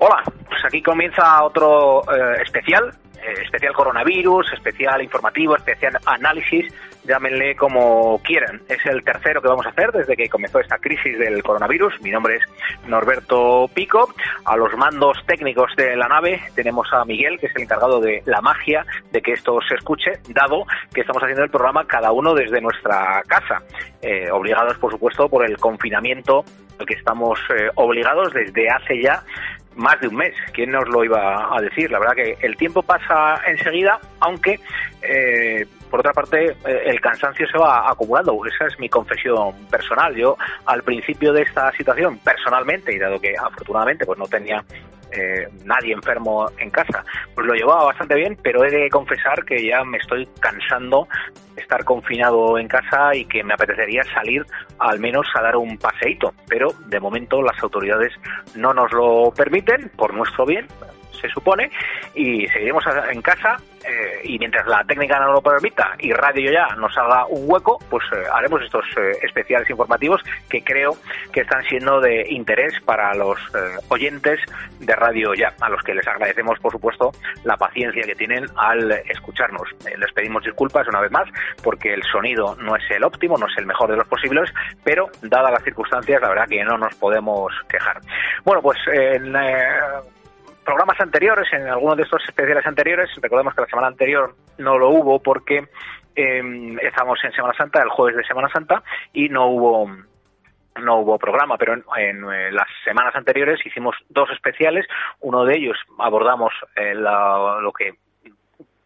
Hola, pues aquí comienza otro eh, especial, eh, especial coronavirus, especial informativo, especial análisis, llámenle como quieran. Es el tercero que vamos a hacer desde que comenzó esta crisis del coronavirus. Mi nombre es Norberto Pico. A los mandos técnicos de la nave tenemos a Miguel, que es el encargado de la magia de que esto se escuche, dado que estamos haciendo el programa cada uno desde nuestra casa, eh, obligados por supuesto por el confinamiento al que estamos obligados desde hace ya más de un mes. ¿Quién nos lo iba a decir? La verdad que el tiempo pasa enseguida, aunque eh, por otra parte eh, el cansancio se va acumulando. Esa es mi confesión personal. Yo al principio de esta situación, personalmente, y dado que afortunadamente pues no tenía eh, nadie enfermo en casa, pues lo llevaba bastante bien, pero he de confesar que ya me estoy cansando de estar confinado en casa y que me apetecería salir al menos a dar un paseíto, pero de momento las autoridades no nos lo permiten por nuestro bien, se supone, y seguiremos en casa eh, y mientras la técnica no lo permita y Radio Ya nos haga un hueco, pues eh, haremos estos eh, especiales informativos que creo que están siendo de interés para los oyentes de Radio Ya, a los que les agradecemos, por supuesto, la paciencia que tienen al escucharnos. les pedimos disculpas una vez más porque el sonido no es el óptimo, no es el mejor de los posibles, pero dadas las circunstancias, la verdad que no nos podemos quejar. Bueno, pues en programas anteriores, en algunos de estos especiales anteriores, recordemos que la semana anterior no lo hubo porque eh, estábamos en Semana Santa, el jueves de Semana Santa, y no hubo no hubo programa, pero en, eh, las semanas anteriores hicimos dos especiales. Uno de ellos abordamos eh, lo que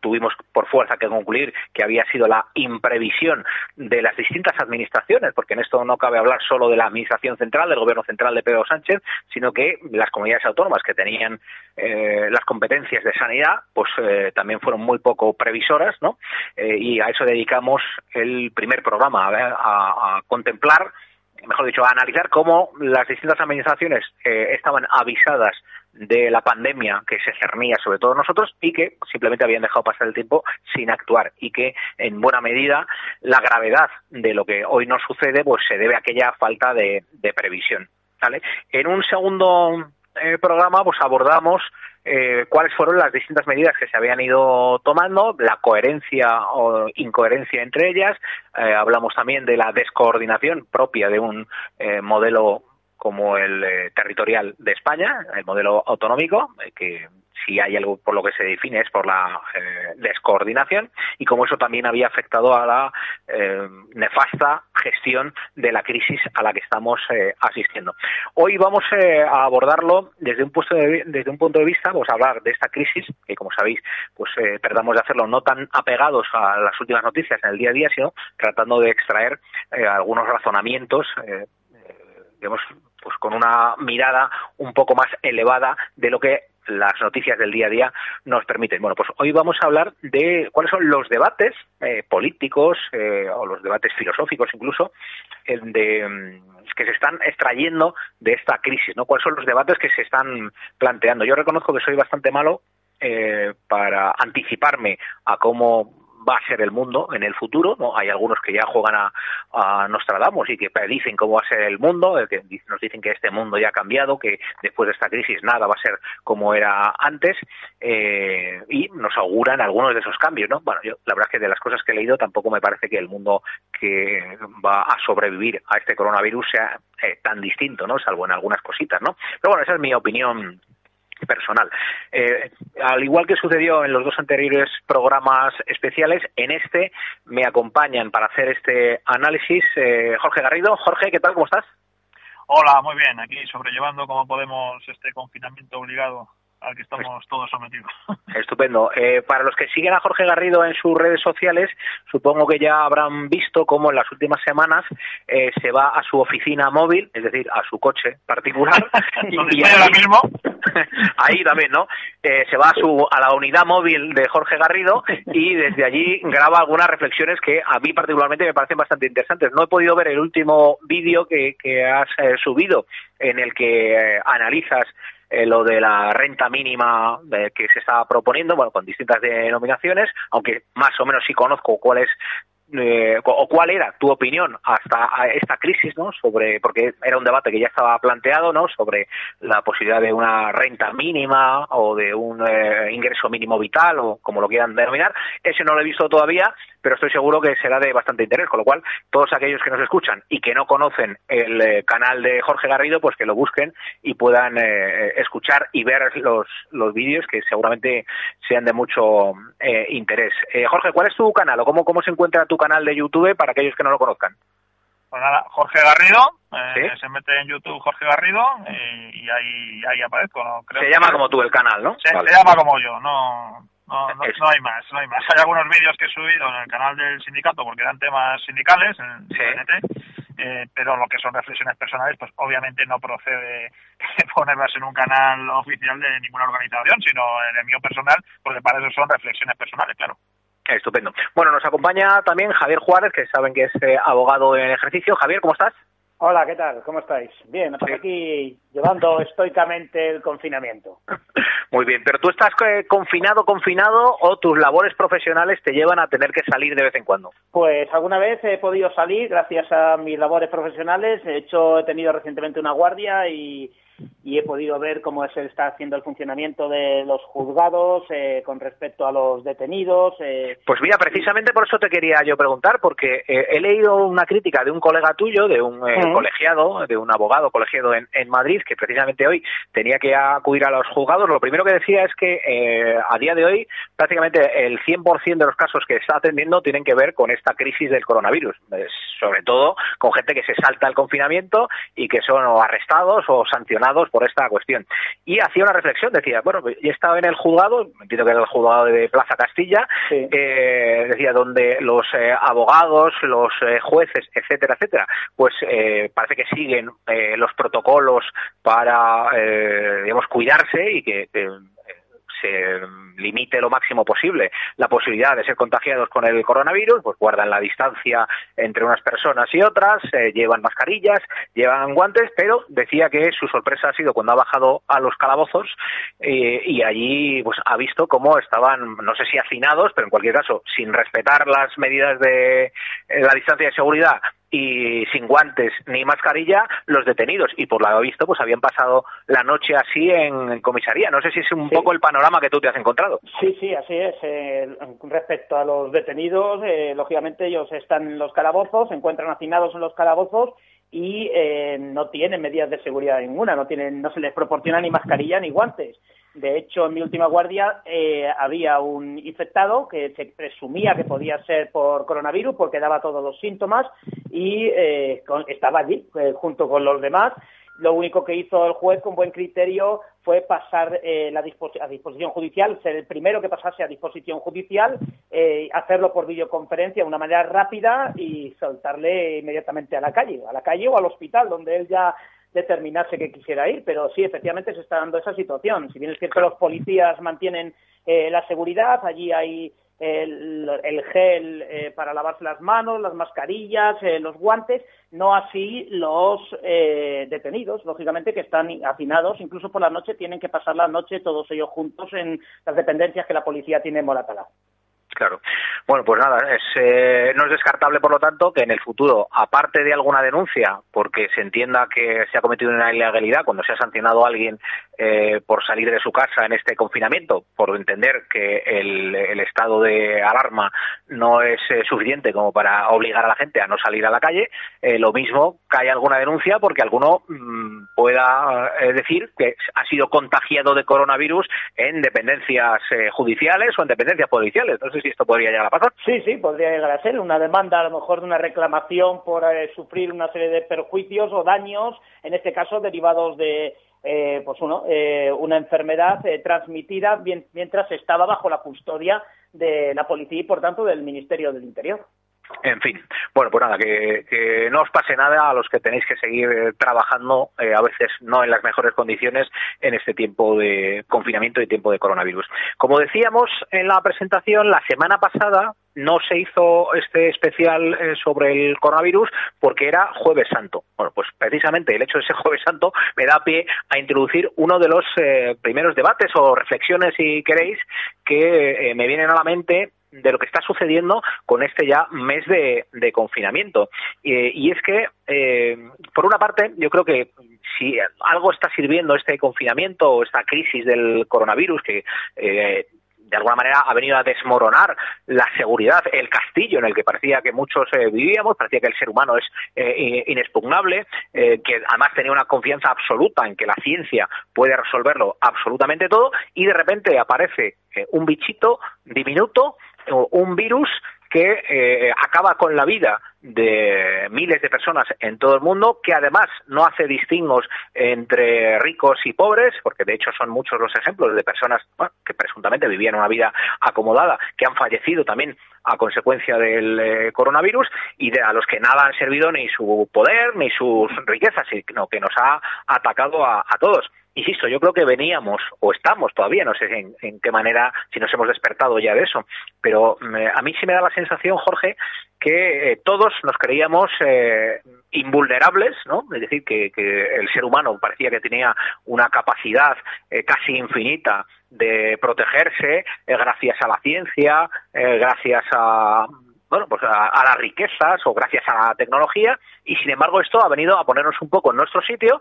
tuvimos por fuerza que concluir que había sido la imprevisión de las distintas administraciones, porque en esto no cabe hablar solo de la administración central, del gobierno central de Pedro Sánchez, sino que las comunidades autónomas que tenían eh, las competencias de sanidad, pues eh, también fueron muy poco previsoras, ¿no? Eh, y a eso dedicamos el primer programa, a, a contemplar mejor dicho, a analizar cómo las distintas administraciones estaban avisadas de la pandemia que se cernía sobre todos nosotros y que simplemente habían dejado pasar el tiempo sin actuar y que en buena medida la gravedad de lo que hoy nos sucede pues se debe a aquella falta de, previsión. ¿vale? En un segundo eh, programa pues abordamos eh, cuáles fueron las distintas medidas que se habían ido tomando, la coherencia o incoherencia entre ellas, eh, hablamos también de la descoordinación propia de un modelo como el eh, territorial de España, el modelo autonómico, eh, que si hay algo por lo que se define es por la eh, descoordinación y como eso también había afectado a la nefasta gestión de la crisis a la que estamos asistiendo. Hoy vamos a abordarlo desde un, punto de, desde un punto de vista, vamos a hablar de esta crisis, que como sabéis, pues tratamos de hacerlo no tan apegados a las últimas noticias en el día a día, sino tratando de extraer algunos razonamientos digamos, pues con una mirada un poco más elevada de lo que las noticias del día a día nos permiten. Bueno, pues hoy vamos a hablar de cuáles son los debates eh, políticos eh, o los debates filosóficos incluso eh, de, mm, que se están extrayendo de esta crisis, ¿no? ¿Cuáles son los debates que se están planteando? Yo reconozco que soy bastante malo para anticiparme a cómo va a ser el mundo en el futuro. ¿no? Hay algunos que ya juegan a, a Nostradamus y que predicen cómo va a ser el mundo, que nos dicen que este mundo ya ha cambiado, que después de esta crisis nada va a ser como era antes eh, y nos auguran algunos de esos cambios. ¿no? Bueno, yo la verdad es que de las cosas que he leído tampoco me parece que el mundo que va a sobrevivir a este coronavirus sea eh, tan distinto, ¿no? salvo en algunas cositas. ¿no? Pero bueno, esa es mi opinión personal. Eh, al igual que sucedió en los dos anteriores programas especiales, en este me acompañan para hacer este análisis eh, Jorge Garrido. Jorge, ¿qué tal? ¿Cómo estás? Hola, muy bien. Aquí sobrellevando como podemos este confinamiento obligado al que estamos todos sometidos. Estupendo. Eh, para los que siguen a Jorge Garrido en sus redes sociales, supongo que ya habrán visto cómo en las últimas semanas eh, se va a su oficina móvil, es decir, a su coche particular. y, ahí, mismo. ahí también, ¿no? Eh, se va a, su, a la unidad móvil de Jorge Garrido y desde allí graba algunas reflexiones que a mí particularmente me parecen bastante interesantes. No he podido ver el último vídeo que, que has subido en el que analizas eh, lo de la renta mínima eh, que se está proponiendo, bueno, con distintas denominaciones, aunque más o menos sí conozco cuál es eh, o cuál era tu opinión hasta esta crisis, ¿no? Sobre, porque era un debate que ya estaba planteado, ¿no? Sobre la posibilidad de una renta mínima o de un ingreso mínimo vital o como lo quieran denominar. Ese no lo he visto todavía, pero estoy seguro que será de bastante interés, con lo cual todos aquellos que nos escuchan y que no conocen el eh, canal de Jorge Garrido, pues que lo busquen y puedan eh, escuchar y ver los, los vídeos que seguramente sean de mucho eh, interés. Jorge, ¿cuál es tu canal o cómo, cómo se encuentra tu canal de YouTube para aquellos que no lo conozcan? Pues nada, Jorge Garrido, se mete en YouTube Jorge Garrido y, ahí, ahí aparezco. ¿no? se llama como tú el canal, ¿no? Se, se llama como yo, no, no, no, no, hay más, no hay más. Hay algunos vídeos que he subido en el canal del sindicato porque eran temas sindicales en eh, pero lo que son reflexiones personales, pues obviamente no procede ponerlas en un canal oficial de ninguna organización, sino en el mío personal, porque para eso son reflexiones personales, claro. Estupendo. Bueno, nos acompaña también Javier Juárez, que saben que es eh, abogado en ejercicio. Javier, ¿cómo estás? Hola, ¿qué tal? ¿Cómo estáis? Bien, pues aquí llevando estoicamente el confinamiento. Muy bien, pero tú estás eh, confinado, confinado o tus labores profesionales te llevan a tener que salir de vez en cuando. Pues alguna vez he podido salir gracias a mis labores profesionales. De hecho, he tenido recientemente una guardia y y he podido ver cómo se está haciendo el funcionamiento de los juzgados eh, con respecto a los detenidos. Eh, pues mira, precisamente por eso te quería yo preguntar, porque eh, he leído una crítica de un colega tuyo, de un colegiado, de un abogado colegiado en, en, Madrid, que precisamente hoy tenía que acudir a los juzgados. Lo primero que decía es que a día de hoy prácticamente el 100% de los casos que está atendiendo tienen que ver con esta crisis del coronavirus, sobre todo con gente que se salta el confinamiento y que son arrestados o sancionados por esta cuestión. Y hacía una reflexión, decía, bueno, he estado en el juzgado, entiendo que era el juzgado de Plaza Castilla, eh, decía, donde los eh, abogados, los eh, jueces, etcétera, etcétera, pues parece que siguen los protocolos para, digamos, cuidarse y que se limite lo máximo posible la posibilidad de ser contagiados con el coronavirus, pues guardan la distancia entre unas personas y otras, eh, llevan mascarillas, llevan guantes, pero decía que su sorpresa ha sido cuando ha bajado a los calabozos eh, y allí pues ha visto cómo estaban, no sé si hacinados, pero en cualquier caso, sin respetar las medidas de eh, la distancia de seguridad y sin guantes ni mascarilla los detenidos y por lo que visto pues habían pasado la noche así en, comisaría. No sé si es un poco el panorama que tú te has encontrado. Sí, sí, así es. Eh, respecto a los detenidos, eh, lógicamente ellos están en los calabozos, se encuentran hacinados en los calabozos y eh, no tienen medidas de seguridad ninguna, no tienen, no se les proporciona ni mascarilla ni guantes. De hecho, en mi última guardia eh, había un infectado que se presumía que podía ser por coronavirus porque daba todos los síntomas y eh, estaba allí eh, junto con los demás. Lo único que hizo el juez con buen criterio fue pasar la a disposición judicial, ser el primero que pasase a disposición judicial, hacerlo por videoconferencia de una manera rápida y soltarle inmediatamente a la calle, a la calle o al hospital, donde él ya determinarse que quisiera ir, pero sí, efectivamente se está dando esa situación. Si bien es cierto los policías mantienen eh, la seguridad, allí hay el, gel eh, para lavarse las manos, las mascarillas, eh, los guantes, no así los detenidos, lógicamente que están hacinados, incluso por la noche tienen que pasar la noche todos ellos juntos en las dependencias que la policía tiene en Moratalá. Claro. Bueno, pues nada, eh, no es descartable, por lo tanto, que en el futuro, aparte de alguna denuncia, porque se entienda que se ha cometido una ilegalidad cuando se ha sancionado a alguien eh, por salir de su casa en este confinamiento, por entender que el, estado de alarma no es eh, suficiente como para obligar a la gente a no salir a la calle, lo mismo haya alguna denuncia porque alguno mm, pueda decir que ha sido contagiado de coronavirus en dependencias judiciales o en dependencias policiales. Entonces, si esto podría llegar a pasar. Sí, sí, podría llegar a ser una demanda, a lo mejor de una reclamación por eh, sufrir una serie de perjuicios o daños, en este caso derivados de eh, pues uno, eh, una enfermedad transmitida mientras estaba bajo la custodia de la policía y, por tanto, del Ministerio del Interior. En fin, bueno, pues nada, que, no os pase nada a los que tenéis que seguir eh, trabajando, eh, a veces no en las mejores condiciones, en este tiempo de confinamiento y tiempo de coronavirus. Como decíamos en la presentación, la semana pasada no se hizo este especial eh, sobre el coronavirus porque era Jueves Santo. Bueno, pues precisamente el hecho de ser Jueves Santo me da pie a introducir uno de los primeros debates o reflexiones, si queréis, que me vienen a la mente de lo que está sucediendo con este ya mes de, confinamiento. y es que, eh, por una parte, yo creo que si algo está sirviendo este confinamiento o esta crisis del coronavirus que eh, de alguna manera ha venido a desmoronar la seguridad, el castillo en el que parecía que muchos eh, vivíamos, parecía que el ser humano es inexpugnable, que además tenía una confianza absoluta en que la ciencia puede resolverlo absolutamente todo, y de repente aparece un bichito diminuto un virus que eh, acaba con la vida de miles de personas en todo el mundo, que además no hace distingos entre ricos y pobres, porque de hecho son muchos los ejemplos de personas que presuntamente vivían una vida acomodada, que han fallecido también a consecuencia del eh, coronavirus y de, a los que nada han servido ni su poder ni sus riquezas, sino que nos ha atacado a todos insisto, yo creo que veníamos, o estamos todavía, no sé en, qué manera, si nos hemos despertado ya de eso, pero a mí sí me da la sensación, Jorge, que eh, todos nos creíamos eh, invulnerables, ¿no? Es decir, que, el ser humano parecía que tenía una capacidad eh, casi infinita de protegerse gracias a la ciencia, gracias a bueno, pues a, a, las riquezas o gracias a la tecnología y sin embargo esto ha venido a ponernos un poco en nuestro sitio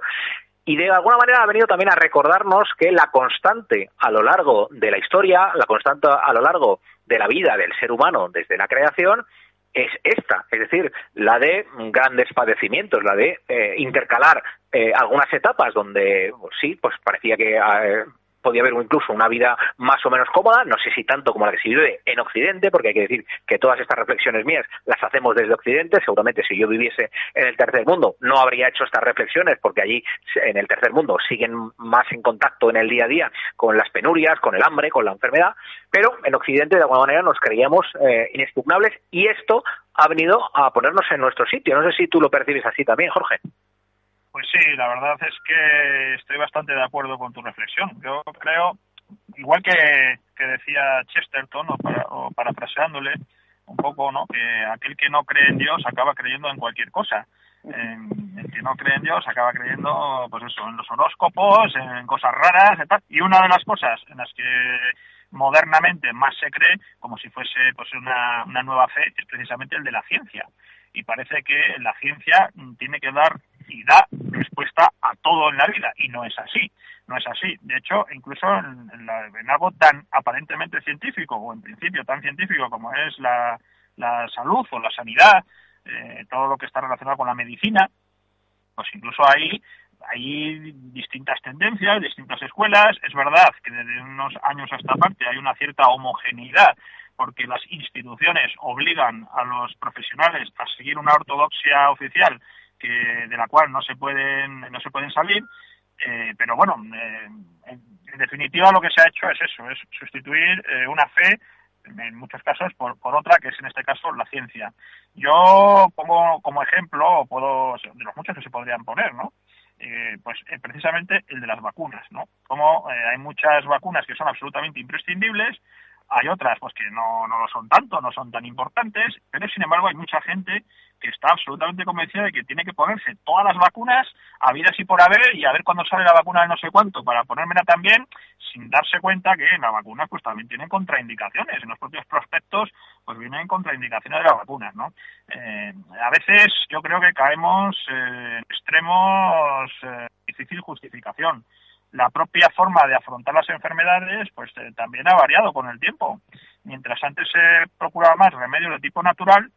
y de alguna manera ha venido también a recordarnos que la constante a lo largo de la historia, la constante a lo largo de la vida del ser humano desde la creación, es esta, es decir, la de grandes padecimientos, la de eh, intercalar eh, algunas etapas donde pues sí, pues parecía que eh, podía haber incluso una vida más o menos cómoda, no sé si tanto como la que se vive en Occidente, porque hay que decir que todas estas reflexiones mías las hacemos desde Occidente, seguramente si yo viviese en el tercer mundo no habría hecho estas reflexiones, porque allí en el tercer mundo siguen más en contacto en el día a día con las penurias, con el hambre, con la enfermedad, pero en Occidente de alguna manera nos creíamos eh, inexpugnables y esto ha venido a ponernos en nuestro sitio. No sé si tú lo percibes así también, Jorge. Pues sí, la verdad es que estoy bastante de acuerdo con tu reflexión. Yo creo, igual que, decía Chesterton, o, para, parafraseándole un poco, ¿no? que aquel que no cree en Dios acaba creyendo en cualquier cosa. el que no cree en Dios acaba creyendo, pues eso, en los horóscopos, en cosas raras, y, y una de las cosas en las que modernamente más se cree, como si fuese pues una, una nueva fe, es precisamente el de la ciencia. Y parece que la ciencia tiene que dar y da respuesta a todo en la vida y no es así no es así de hecho incluso en, algo tan aparentemente científico o en principio tan científico como es la, salud o la sanidad eh, todo lo que está relacionado con la medicina pues incluso ahí hay distintas tendencias, distintas escuelas. Es verdad que desde unos años a esta parte hay una cierta homogeneidad porque las instituciones obligan a los profesionales a seguir una ortodoxia oficial que de la cual no se pueden no se pueden salir eh, pero bueno eh, en, definitiva lo que se ha hecho es eso es sustituir eh, una fe en muchos casos por, otra que es en este caso la ciencia. Yo pongo como ejemplo puedo de los muchos que se podrían poner no pues precisamente el de las vacunas no como hay muchas vacunas que son absolutamente imprescindibles hay otras pues que no, no lo son tanto, no son tan importantes, pero sin embargo hay mucha gente que está absolutamente convencida de que tiene que ponerse todas las vacunas a vida y por haber y a ver cuándo sale la vacuna de no sé cuánto para ponérmela también sin darse cuenta que las vacunas pues también tienen contraindicaciones. En los propios prospectos pues vienen contraindicaciones de las vacunas no eh, a veces yo creo que caemos en extremos eh, difícil justificación la propia forma de afrontar las enfermedades pues eh, también ha variado con el tiempo. Mientras antes se procuraba más remedios de tipo natural,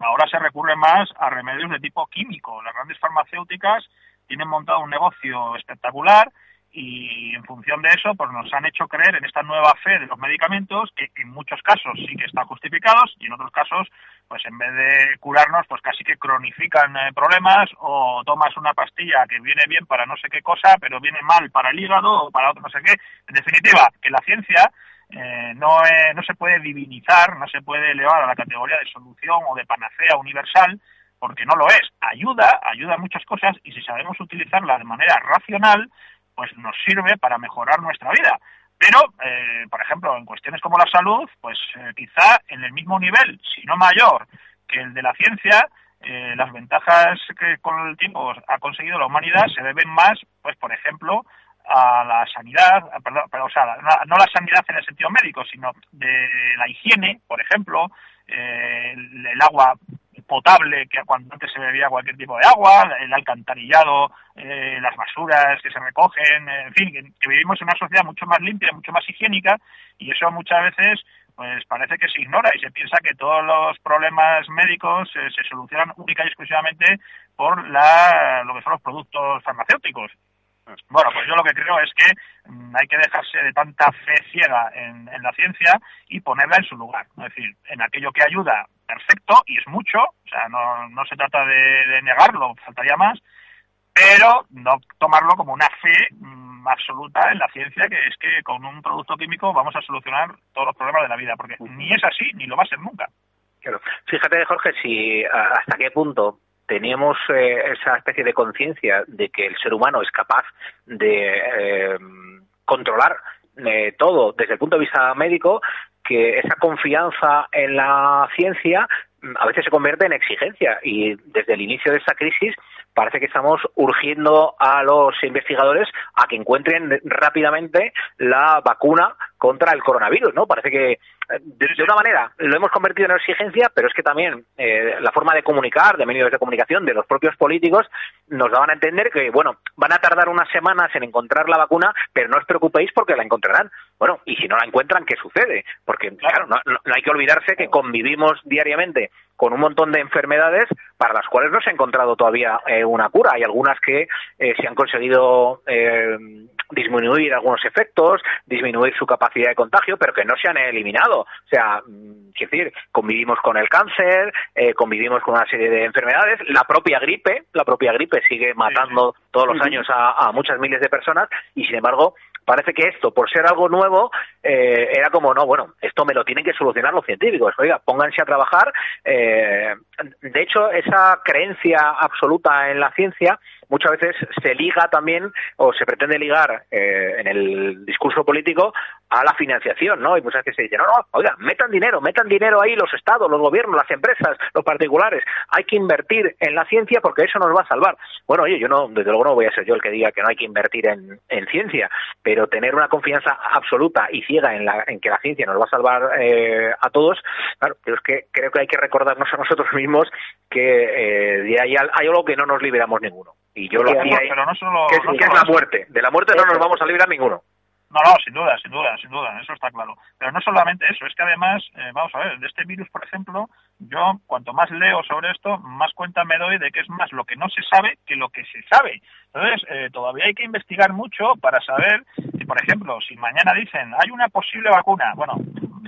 ahora se recurre más a remedios de tipo químico. Las grandes farmacéuticas tienen montado un negocio espectacular y en función de eso pues nos han hecho creer en esta nueva fe de los medicamentos que en muchos casos sí que están justificados y en otros casos pues en vez de curarnos pues casi que cronifican eh, problemas o tomas una pastilla que viene bien para no sé qué cosa pero viene mal para el hígado o para otro no sé qué en definitiva que la ciencia eh, no, no se puede divinizar, no se puede elevar a la categoría de solución o de panacea universal, porque no lo es. Ayuda, ayuda a muchas cosas y si sabemos utilizarla de manera racional, pues nos sirve para mejorar nuestra vida. Pero, eh, por ejemplo, en cuestiones como la salud, pues eh, quizá en el mismo nivel, si no mayor, que el de la ciencia, eh, las ventajas que con el tiempo ha conseguido la humanidad se deben más, pues, por ejemplo, a la sanidad, perdón, pero, o sea, no la sanidad en el sentido médico, sino de la higiene, por ejemplo, el, el, agua potable que cuando antes se bebía cualquier tipo de agua, el alcantarillado, eh, las basuras que se recogen, en fin, que, vivimos en una sociedad mucho más limpia, mucho más higiénica y eso muchas veces pues parece que se ignora y se piensa que todos los problemas médicos eh, se solucionan única y exclusivamente por la, lo que son los productos farmacéuticos. Bueno, pues yo lo que creo es que mm, hay que dejarse de tanta fe ciega en, la ciencia y ponerla en su lugar. Es decir, en aquello que ayuda, perfecto, y es mucho, o sea, no, no se trata de, negarlo, faltaría más, pero no tomarlo como una fe mm, absoluta en la ciencia, que es que con un producto químico vamos a solucionar todos los problemas de la vida, porque ni es así, ni lo va a ser nunca. Claro. Fíjate, Jorge, si hasta qué punto teníamos eh, esa especie de conciencia de que el ser humano es capaz de eh, controlar eh, todo desde el punto de vista médico, que esa confianza en la ciencia mm, a veces se convierte en exigencia. Y desde el inicio de esta crisis parece que estamos urgiendo a los investigadores a que encuentren rápidamente la vacuna contra el coronavirus, ¿no? Parece que de, una manera lo hemos convertido en exigencia, pero es que también eh, la forma de comunicar, de medios de comunicación, de los propios políticos, nos daban a entender que, bueno, van a tardar unas semanas en encontrar la vacuna, pero no os preocupéis porque la encontrarán. Bueno, y si no la encuentran, ¿qué sucede? Porque, claro, no, hay que olvidarse que convivimos diariamente con un montón de enfermedades para las cuales no se ha encontrado todavía eh, una cura. Hay algunas que eh, se han conseguido disminuir algunos efectos, disminuir su capacidad de contagio, pero que no se han eliminado. O sea, mm, es decir, convivimos con el cáncer, eh, convivimos con una serie de enfermedades, la propia gripe, la propia gripe sigue matando todos los años a, muchas miles de personas y sin embargo parece que esto, por ser algo nuevo, eh, era como, no, bueno, esto me lo tienen que solucionar los científicos. Oiga, pónganse a trabajar. Eh, de hecho, esa creencia absoluta en la ciencia muchas veces se liga también o se pretende ligar eh, en el discurso político a la financiación, ¿no? Y muchas veces se dice, no, no, oiga, metan dinero, metan dinero ahí los estados, los gobiernos, las empresas, los particulares. Hay que invertir en la ciencia porque eso nos va a salvar. Bueno, oye, yo no, desde luego no voy a ser yo el que diga que no hay que invertir en, en ciencia, pero tener una confianza absoluta y ciega en, la, en que la ciencia nos va a salvar eh, a todos, claro, pero es que creo que hay que recordarnos a nosotros mismos que eh, hay, hay algo que no nos liberamos ninguno. Y yo lo hacía ahí, que, es, la muerte. De la muerte no nos vamos a librar ninguno. No, no, sin duda, sin duda, sin duda, eso está claro. Pero no solamente eso, es que además, eh, vamos a ver, de este virus, por ejemplo, yo cuanto más leo sobre esto, más cuenta me doy de que es más lo que no se sabe que lo que se sabe. Entonces, eh, todavía hay que investigar mucho para saber, si, por ejemplo, si mañana dicen hay una posible vacuna, bueno,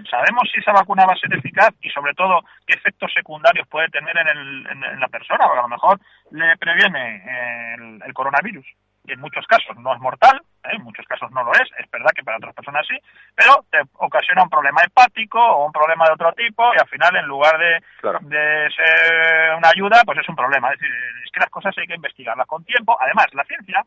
sabemos si esa vacuna va a ser eficaz y sobre todo qué efectos secundarios puede tener en, el, en, la persona, porque a lo mejor le previene el, el coronavirus en muchos casos no es mortal, ¿eh? en muchos casos no lo es, es verdad que para otras personas sí, pero te ocasiona un problema hepático o un problema de otro tipo y al final en lugar de, de ser una ayuda, pues es un problema. Es decir, es que las cosas hay que investigarlas con tiempo. Además, la ciencia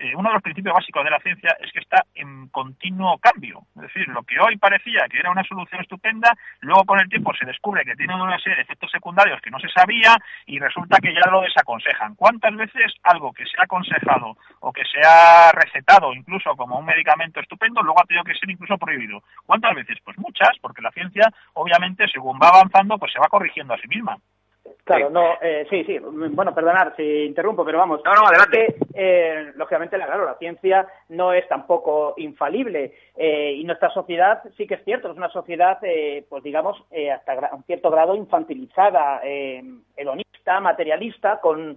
eh, uno de los principios básicos de la ciencia es que está en continuo cambio. Es decir, lo que hoy parecía que era una solución estupenda, luego con el tiempo se descubre que tiene una serie de efectos secundarios que no se sabía y resulta que ya lo desaconsejan. ¿Cuántas veces algo que se ha aconsejado o que se ha recetado incluso como un medicamento estupendo, luego ha tenido que ser incluso prohibido? ¿Cuántas veces? Pues muchas, porque la ciencia, obviamente, según va avanzando, pues se va corrigiendo a sí misma. Claro, no, eh, sí, sí. Bueno, perdonar si interrumpo, pero vamos. No, no, adelante. Eh, lógicamente, claro, la ciencia no es tampoco infalible eh, y nuestra sociedad sí que es cierto, es una sociedad, eh, pues digamos, hasta un cierto grado infantilizada, hedonista, materialista, con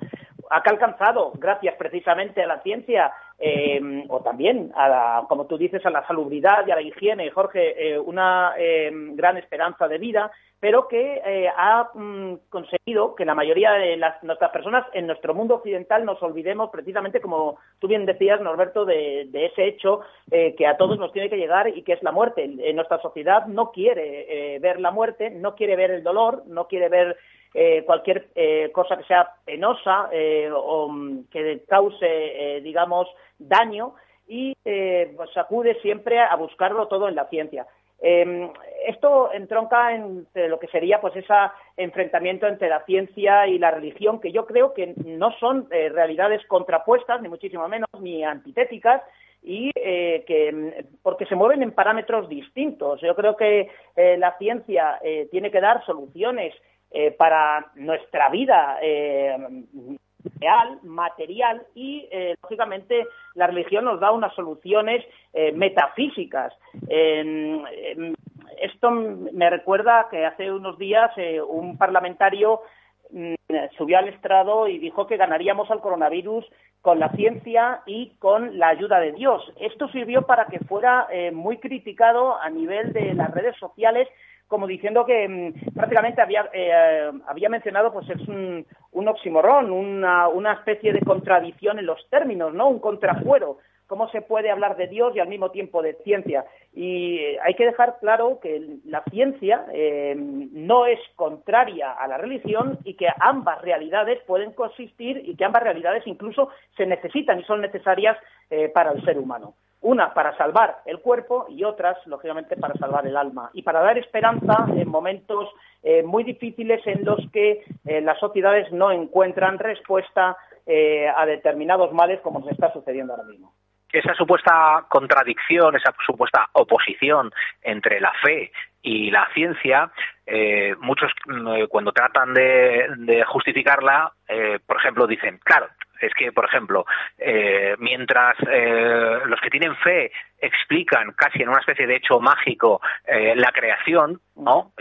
ha alcanzado gracias precisamente a la ciencia eh, o también, a como tú dices, a la salubridad y a la higiene, Jorge, eh, una eh, gran esperanza de vida, pero que ha mm, conseguido que la mayoría de las, nuestras personas en nuestro mundo occidental nos olvidemos precisamente, como tú bien decías, Norberto, de, ese hecho que a todos nos tiene que llegar y que es la muerte. En nuestra sociedad no quiere ver la muerte, no quiere ver el dolor, no quiere ver eh, cualquier eh, cosa que sea penosa eh, o mm, que cause, digamos, daño y pues acude siempre a buscarlo todo en la ciencia. Em, esto entronca entre lo que sería pues ese enfrentamiento entre la ciencia y la religión, que yo creo que no son realidades contrapuestas, ni muchísimo menos, ni antitéticas, y que mm, porque se mueven en parámetros distintos. Yo creo que la ciencia tiene que dar soluciones eh, para nuestra vida eh, real, material y, eh, lógicamente, la religión nos da unas soluciones metafísicas. esto me recuerda que hace unos días un parlamentario mm, subió al estrado y dijo que ganaríamos al coronavirus con la ciencia y con la ayuda de Dios. Esto sirvió para que fuera muy criticado a nivel de las redes sociales como diciendo que mm, prácticamente había, eh, había mencionado, pues es un, un una, una especie de contradicción en los términos, ¿no? Un contrafuero. ¿Cómo se puede hablar de Dios y al mismo tiempo de ciencia? Y eh, hay que dejar claro que la ciencia eh, no es contraria a la religión y que ambas realidades pueden coexistir y que ambas realidades incluso se necesitan y son necesarias para el ser humano una para salvar el cuerpo y otras, lógicamente, para salvar el alma y para dar esperanza en momentos eh, muy difíciles en los que eh, las sociedades no encuentran respuesta eh, a determinados males como nos está sucediendo ahora mismo. Esa supuesta contradicción, esa supuesta oposición entre la fe y la ciencia, muchos mm, cuando tratan de, justificarla, por ejemplo, dicen, claro, es que, por ejemplo, eh, mientras eh, los que tienen fe explican casi en una especie de hecho mágico eh, la creación, ¿no?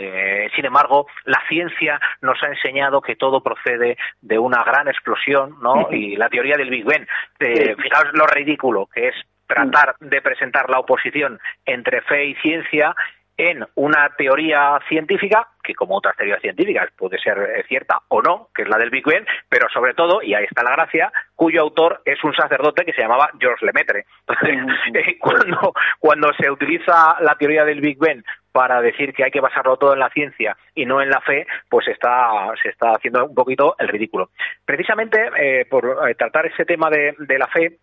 sin embargo, la ciencia nos ha enseñado que todo procede de una gran explosión, ¿no? Y la teoría del Big Bang. Fijaos lo ridículo que es tratar de presentar la oposición entre fe y ciencia en una teoría científica, que como otras teorías científicas puede ser eh, cierta o no, que es la del Big Bang, pero sobre todo, y ahí está la gracia, cuyo autor es un sacerdote que se llamaba George Lemaitre. Eh, cuando, cuando se utiliza la teoría del Big Bang para decir que hay que basarlo todo en la ciencia y no en la fe, pues está, se está haciendo un poquito el ridículo. Precisamente eh, por tratar ese tema de, de la fe,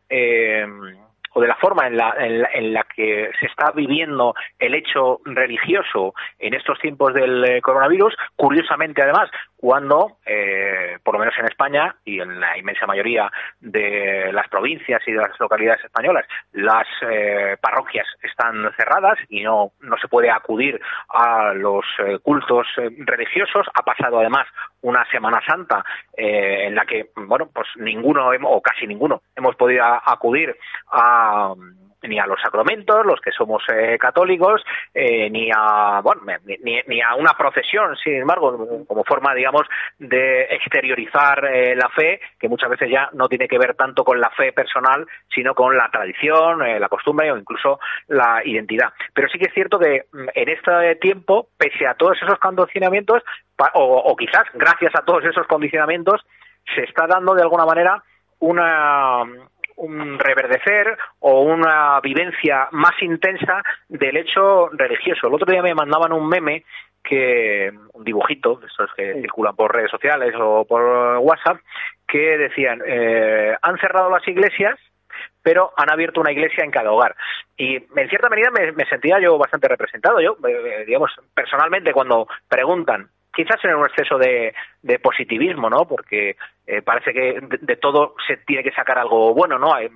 o de la forma en la, en la, que se está viviendo el hecho religioso en estos tiempos del eh, coronavirus, curiosamente además, cuando, eh, por lo menos en España y en la inmensa mayoría de las provincias y de las localidades españolas, las eh, parroquias están cerradas y no, no se puede acudir a los cultos religiosos. Ha pasado además una Semana Santa en la que, bueno, pues ninguno o casi ninguno hemos podido acudir a ni a los sacramentos, los que somos eh, católicos, eh, ni a bueno, ni, a una procesión, sin embargo, como forma, digamos, de exteriorizar eh, la fe, que muchas veces ya no tiene que ver tanto con la fe personal, sino con la tradición, la costumbre o incluso la identidad. Pero sí que es cierto que mm, en este tiempo, pese a todos esos condicionamientos, o quizás gracias a todos esos condicionamientos, se está dando de alguna manera una un reverdecer o una vivencia más intensa del hecho religioso. El otro día me mandaban un meme que un dibujito, esos que circulan por redes sociales o por WhatsApp, que decían eh, han cerrado las iglesias pero han abierto una iglesia en cada hogar. Y en cierta medida me, sentía yo bastante representado. Yo, eh, digamos, personalmente, cuando preguntan quizás en un exceso de, positivismo, ¿no? Porque eh, parece que de, todo se tiene que sacar algo bueno, ¿no? Hay,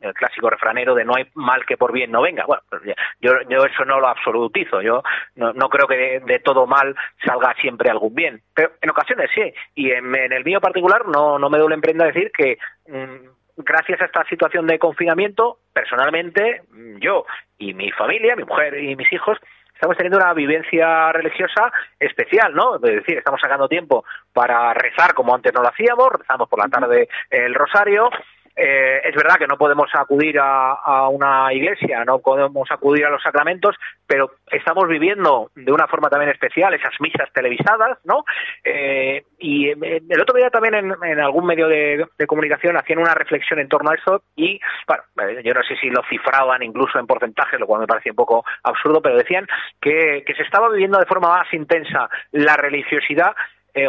el clásico refranero de no hay mal que por bien no venga. Bueno, pues yo, yo eso no lo absolutizo. Yo no, creo que de, todo mal salga siempre algún bien. Pero en ocasiones sí. Y en, el mío particular no, no me duele en prenda decir que mm, gracias a esta situación de confinamiento, personalmente, yo y mi familia, mi mujer y mis hijos, estamos teniendo una vivencia religiosa especial, ¿no? Es decir, estamos sacando tiempo para rezar como antes no lo hacíamos, rezamos por la tarde el rosario, eh, es verdad que no podemos acudir a, una iglesia, no podemos acudir a los sacramentos, pero estamos viviendo de una forma también especial esas misas televisadas, ¿no? Eh, y eh, el otro día también en, algún medio de, comunicación hacían una reflexión en torno a eso y, bueno, yo no sé si lo cifraban incluso en porcentajes, lo cual me parece un poco absurdo, pero decían que, se estaba viviendo de forma más intensa la religiosidad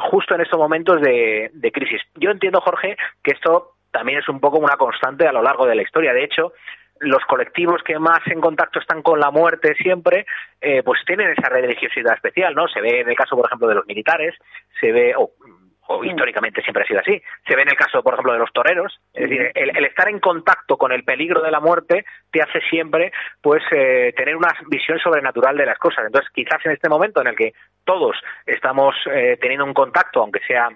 justo en estos momentos de, crisis. Yo entiendo, Jorge, que esto también es un poco una constante a lo largo de la historia. De hecho, los colectivos que más en contacto están con la muerte siempre, eh, pues tienen esa religiosidad especial, ¿no? Se ve en el caso, por ejemplo, de los militares, se ve, o, históricamente siempre ha sido así, se ve en el caso, por ejemplo, de los toreros, es decir, el, estar en contacto con el peligro de la muerte te hace siempre, pues, eh, tener una visión sobrenatural de las cosas. Entonces, quizás en este momento en el que todos estamos eh, teniendo un contacto, aunque sea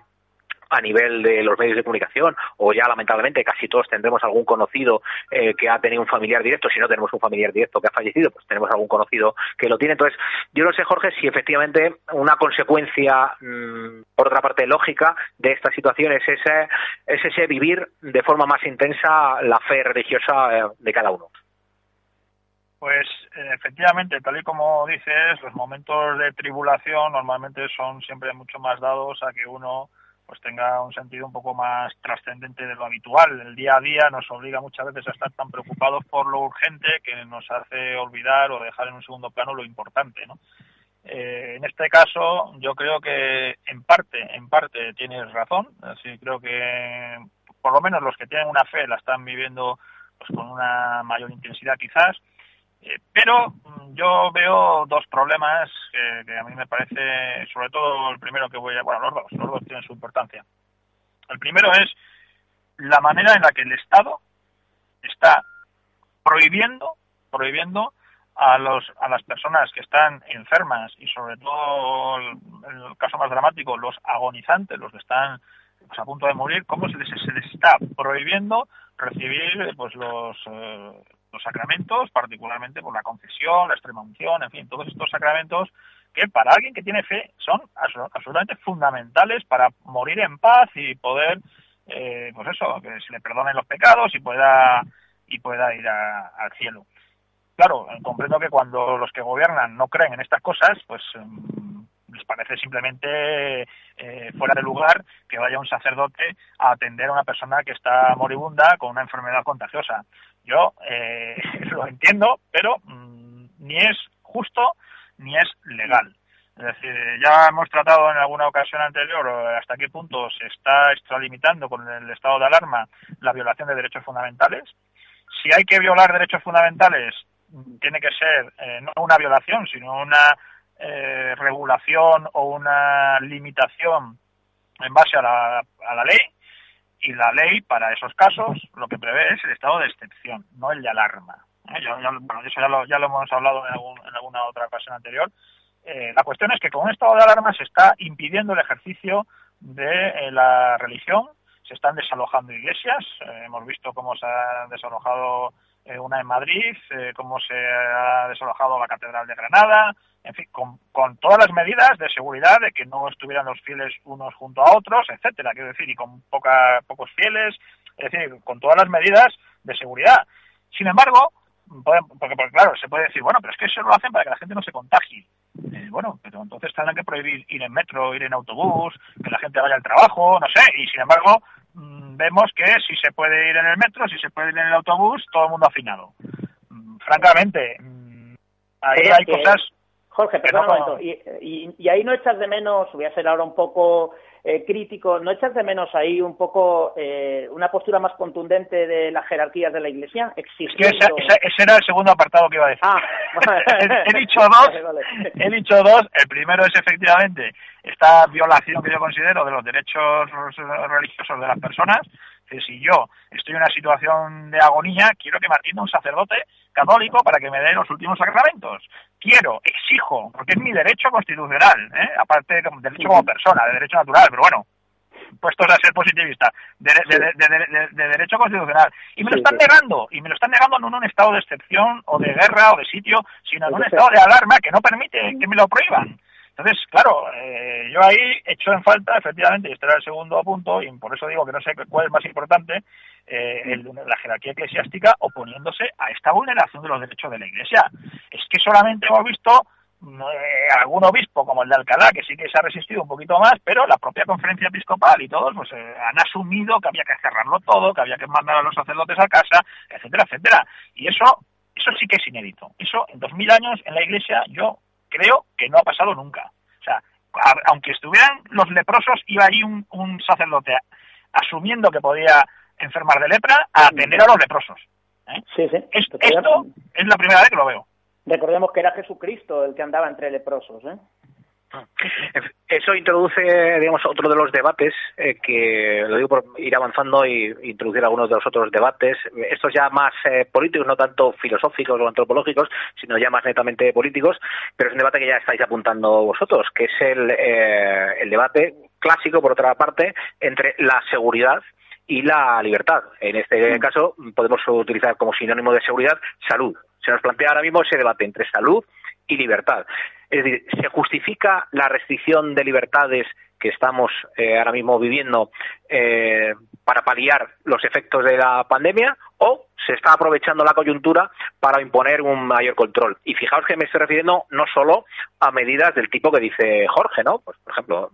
a nivel de los medios de comunicación o ya lamentablemente casi todos tendremos algún conocido eh, que ha tenido un familiar directo, si no tenemos un familiar directo que ha fallecido, pues tenemos algún conocido que lo tiene. Entonces, yo no sé, Jorge, si efectivamente una consecuencia, mm, por otra parte, lógica de esta situación es ese, es ese vivir de forma más intensa la fe religiosa eh, de cada uno. Pues efectivamente, tal y como dices, los momentos de tribulación normalmente son siempre mucho más dados a que uno pues tenga un sentido un poco más trascendente de lo habitual. El día a día nos obliga muchas veces a estar tan preocupados por lo urgente que nos hace olvidar o dejar en un segundo plano lo importante, ¿no? Eh, en este caso, yo creo que en parte, en parte tienes razón. Así creo que por lo menos los que tienen una fe la están viviendo pues, con una mayor intensidad quizás pero mm, yo veo dos problemas que, a mí me parece, sobre todo el primero que voy a, bueno, los dos, tienen su importancia. El primero es la manera en la que el Estado está prohibiendo, prohibiendo a los a las personas que están enfermas y sobre todo en el caso más dramático los agonizantes, los que están pues, a punto de morir, cómo se les, se les está prohibiendo recibir pues los eh, los sacramentos, particularmente por la confesión, la extrema unción, en fin, todos estos sacramentos que para alguien que tiene fe son absolutamente fundamentales para morir en paz y poder, eh, pues eso, que se le perdonen los pecados y pueda y pueda ir al cielo. Claro, comprendo que cuando los que gobiernan no creen en estas cosas, pues mm, les parece simplemente eh, fuera de lugar que vaya un sacerdote a atender a una persona que está moribunda con una enfermedad contagiosa. Yo eh, lo entiendo, pero mm, ni es justo ni es legal. Es decir, ya hemos tratado en alguna ocasión anterior hasta qué punto se está extralimitando con el estado de alarma la violación de derechos fundamentales. Si hay que violar derechos fundamentales, mm, tiene que ser eh, no una violación, sino una eh, regulación o una limitación en base a la, a la ley y la ley para esos casos lo que prevé es el estado de excepción, no el de alarma. ¿eh? bueno, eso ya lo, ya lo hemos hablado en, en alguna otra ocasión anterior. Eh, la cuestión es que con un estado de alarma se está impidiendo el ejercicio de eh, la religión, se están desalojando iglesias, hemos visto cómo se ha desalojado una en Madrid, cómo se ha desalojado la Catedral de Granada, en fin, con, con, todas las medidas de seguridad de que no estuvieran los fieles unos junto a otros, etcétera, quiero decir, y con poca, pocos fieles, es decir, con todas las medidas de seguridad. Sin embargo, porque, claro, se puede decir, bueno, pero es que eso lo hacen para que la gente no se contagie. Eh, bueno, pero entonces tendrán que prohibir ir en metro, ir en autobús, que la gente vaya al trabajo, no sé, y sin embargo, vemos que si se puede ir en el metro, si se puede ir en el autobús, todo el mundo afinado. Mm, francamente, mm, ahí hay cosas Jorge, perdón un momento. Y, ahí no echas de menos, voy a ser ahora un poco eh, crítico, ¿no echas de menos ahí un poco eh, una postura más contundente de las jerarquías de la Iglesia? Exigiendo... ese era el segundo apartado que iba a decir. Ah, he, dicho dos, he dicho dos. El primero es efectivamente esta violación que yo considero de los derechos religiosos de las personas. Si yo estoy en una situación de agonía, quiero que me atienda un sacerdote católico para que me dé los últimos sacramentos. Quiero, exijo, porque es mi derecho constitucional, ¿eh? aparte del derecho como persona, de derecho natural, pero bueno, puestos a ser positivista, de, derecho constitucional. Y me lo están negando, y me lo están negando no en un estado de excepción o de guerra o de sitio, sino en un estado de alarma que no permite que me lo prohíban. Entonces, claro, eh, yo ahí echo en falta, efectivamente, y este era el segundo punto, y por eso digo que no sé cuál es más importante, eh, la jerarquía eclesiástica oponiéndose a esta vulneración de los derechos de la Iglesia. Es que solamente hemos visto eh, algún obispo como el de Alcalá, que sí que se ha resistido un poquito más, pero la propia conferencia episcopal y todos pues han asumido que había que cerrarlo todo, que había que mandar a los sacerdotes a casa, etcétera, etcétera. Y eso, eso sí que es inédito. Eso en dos mil años en la Iglesia yo creo que no ha pasado nunca. O sea, aunque estuvieran los leprosos, iba allí un, un sacerdote asumiendo que podía enfermar de lepra a atender a los leprosos. ¿eh? Sí, sí. esto es la primera vez que lo veo. Recordemos que era Jesucristo el que andaba entre leprosos. ¿eh? Eso introduce, digamos, otro de los debates eh, que, lo digo por ir avanzando y introducir algunos de los otros debates, estos ya más eh, políticos, no tanto filosóficos o antropológicos, sino ya más netamente políticos, pero es un debate que ya estáis apuntando vosotros, que es el, eh, el debate clásico, por otra parte, entre la seguridad y la libertad. En este mm. caso, podemos utilizar como sinónimo de seguridad salud. Se nos plantea ahora mismo ese debate entre salud y libertad. Es decir, ¿se justifica la restricción de libertades que estamos eh, ahora mismo viviendo eh, para paliar los efectos de la pandemia o se está aprovechando la coyuntura para imponer un mayor control? Y fijaos que me estoy refiriendo no solo a medidas del tipo que dice Jorge, ¿no? Pues, por ejemplo,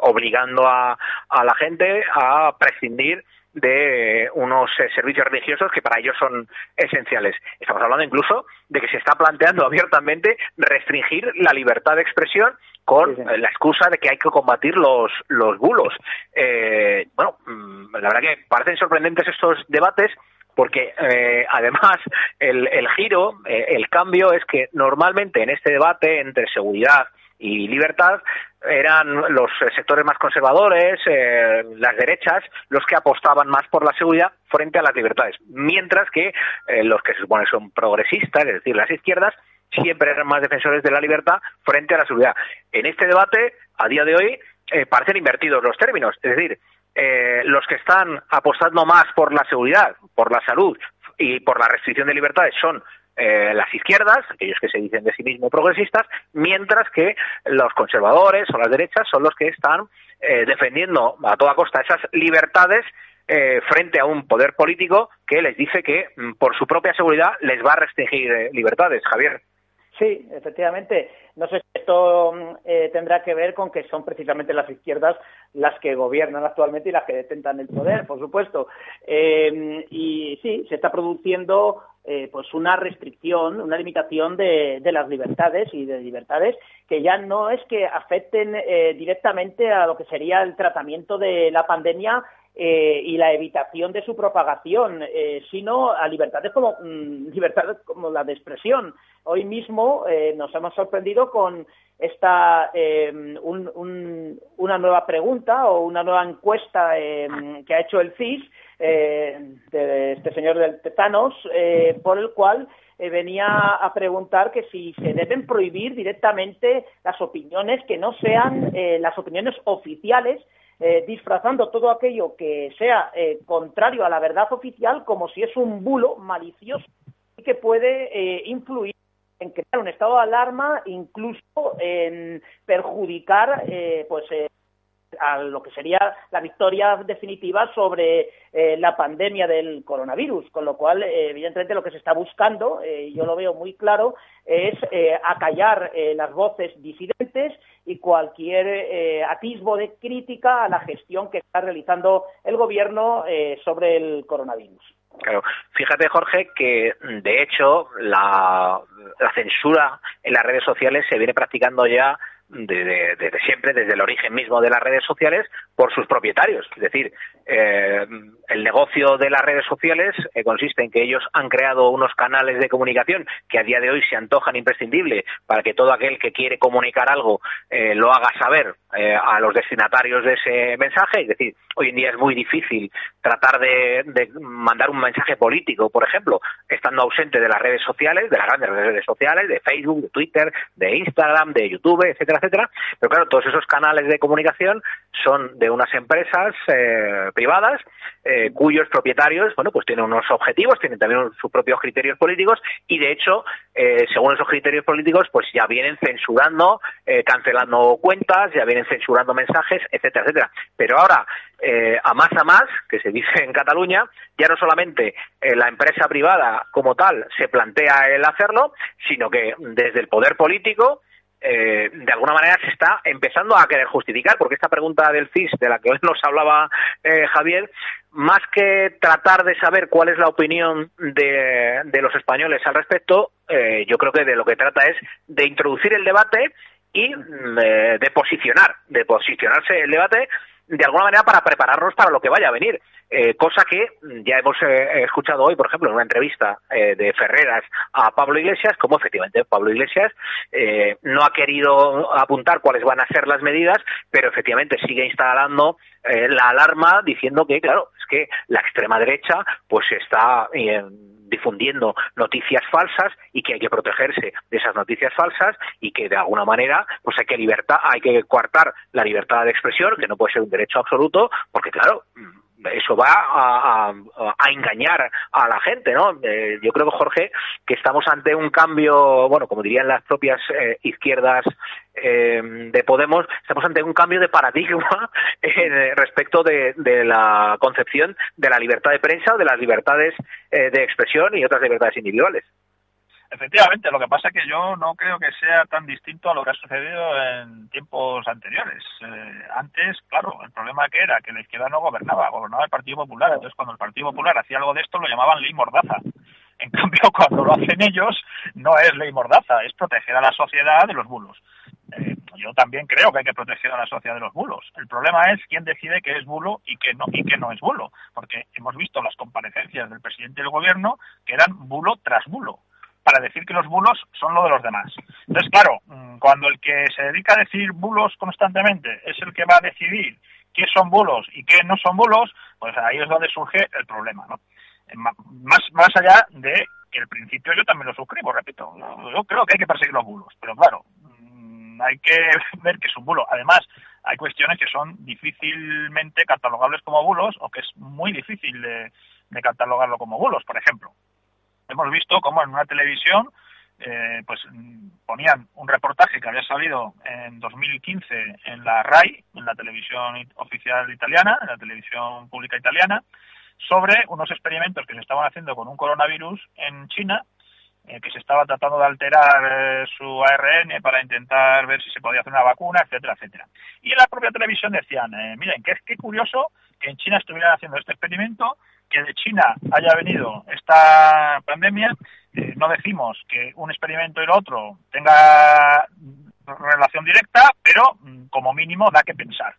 obligando a, a la gente a prescindir de unos eh, servicios religiosos que para ellos son esenciales. Estamos hablando incluso de que se está planteando abiertamente restringir la libertad de expresión con la excusa de que hay que combatir los, los bulos. Eh, bueno, mm, la verdad que parecen sorprendentes estos debates porque eh, además el, el giro, el cambio es que normalmente en este debate entre seguridad y libertad eran los sectores más conservadores, eh, las derechas, los que apostaban más por la seguridad frente a las libertades, mientras que eh, los que se supone son progresistas, es decir, las izquierdas, siempre eran más defensores de la libertad frente a la seguridad. En este debate, a día de hoy, eh, parecen invertidos los términos, es decir, los que están apostando más por la seguridad, por la salud y por la restricción de libertades son eh, las izquierdas, aquellos que se dicen de sí mismos progresistas, mientras que los conservadores o las derechas son los que están eh, defendiendo a toda costa esas libertades eh, frente a un poder político que les dice que mm, por su propia seguridad les va a restringir libertades. Javier. Sí, efectivamente. No sé si esto mm, tendrá que ver con que son precisamente las izquierdas las que gobiernan actualmente y las que detentan el poder, por supuesto. y sí, se está produciendo eh, pues una restricción, una limitación de, las libertades y de libertades que ya no es que afecten eh, directamente a lo que sería el tratamiento de la pandemia eh, y la evitación de su propagación, sino a libertades como mm, libertades como la de expresión. Hoy mismo nos hemos sorprendido con esta una nueva pregunta o una nueva encuesta que ha hecho el CIS eh, de este señor del Tetanos, eh, por el cual eh, venía a preguntar que si se deben prohibir directamente las opiniones que no sean las opiniones oficiales, disfrazando todo aquello que sea contrario a la verdad oficial como si es un bulo malicioso y que puede influir en crear un estado de alarma, incluso en perjudicar pues a lo que sería la victoria definitiva sobre eh, la pandemia del coronavirus, con lo cual, eh, evidentemente, lo que se está buscando, eh, yo lo veo muy claro, es acallar las voces disidentes y cualquier atisbo de crítica a la gestión que está realizando el gobierno sobre el coronavirus. Claro, fíjate Jorge que de hecho la censura en las redes sociales se viene practicando ya desde de, siempre, desde el origen mismo de las redes sociales, por sus propietarios. Es decir, eh, el negocio de las redes sociales eh, consiste en que ellos han creado unos canales de comunicación que a día de hoy se antojan imprescindibles para que todo aquel que quiere comunicar algo eh, lo haga saber a los destinatarios de ese mensaje. Es decir, hoy en día es muy difícil tratar de, de mandar un mensaje político, por ejemplo, estando ausente de las redes sociales, de las grandes redes sociales, de Facebook, de Twitter, de Instagram, de YouTube, etcétera etcétera. Pero claro, todos esos canales de comunicación son de unas empresas eh, privadas eh, cuyos propietarios, bueno, pues tienen unos objetivos, tienen también sus propios criterios políticos y de hecho, eh, según esos criterios políticos, pues ya vienen censurando, cancelando cuentas, ya vienen censurando mensajes, etcétera, etcétera. Pero ahora, a más a más, que se dice en Cataluña, ya no solamente la empresa privada como tal se plantea el hacerlo, sino que desde el poder político eh, de alguna manera se está empezando a querer justificar, porque esta pregunta del CIS, de la que hoy nos hablaba eh, Javier, más que tratar de saber cuál es la opinión de, los españoles al respecto, eh, yo creo que de lo que trata es de introducir el debate y mm, de posicionar, de posicionarse el debate de alguna manera para prepararnos para lo que vaya a venir. Eh, cosa que ya hemos eh, escuchado hoy, por ejemplo, en una entrevista eh, de Ferreras a Pablo Iglesias, como efectivamente Pablo Iglesias no ha querido apuntar cuáles van a ser las medidas, pero efectivamente sigue instalando la alarma diciendo que, claro, es que la extrema derecha pues está difundiendo noticias falsas y que hay que protegerse de esas noticias falsas y que de alguna manera pues hay que libertad hay que coartar la libertad de expresión que no puede ser un derecho absoluto porque claro eso va a, engañar a la gente, ¿no? Eh, yo creo, Jorge, que estamos ante un cambio, bueno, como dirían las propias eh, izquierdas eh, de Podemos, estamos ante un cambio de paradigma respecto de, la concepción de la libertad de prensa, de las libertades de expresión y otras libertades individuales. Efectivamente, lo que pasa es que yo no creo que sea tan distinto a lo que ha sucedido en tiempos anteriores. Eh, antes, claro, el problema que era que la izquierda no gobernaba, gobernaba el Partido Popular. Entonces, cuando el Partido Popular hacía algo de esto, lo llamaban ley mordaza. En cambio, cuando lo hacen ellos, no es ley mordaza, es proteger a la sociedad de los bulos. Eh, yo también creo que hay que proteger a la sociedad de los bulos. El problema es quién decide qué es bulo y qué no y qué no es bulo, porque hemos visto las comparecencias del presidente del gobierno que eran bulo tras bulo para decir que los bulos son lo de los demás. Entonces, claro, mm, cuando el que se dedica a decir bulos constantemente es el que va a decidir qué son bulos y qué no son bulos, pues ahí es donde surge el problema, ¿no? Eh, más, más allá de que el principio yo también lo suscribo, repito, yo creo que hay que perseguir los bulos, pero claro, mm, hay que ver que es un bulo. Además, hay cuestiones que son difícilmente catalogables como bulos o que es muy difícil de, de catalogarlo como bulos. Por ejemplo, hemos visto cómo en una televisión eh, pues ponían un reportaje que había salido en 2015 en la RAI, en la televisión oficial italiana, en la televisión pública italiana, sobre unos experimentos que se estaban haciendo con un coronavirus en China, eh, que se estaba tratando de alterar eh, su ARN para intentar ver si se podía hacer una vacuna, etcétera, etcétera. Y en la propia televisión decían, miren, qué, qué curioso que en China estuvieran haciendo este experimento que de China haya venido esta pandemia, eh, no decimos que un experimento y el otro tenga relación directa, pero mm, como mínimo da que pensar.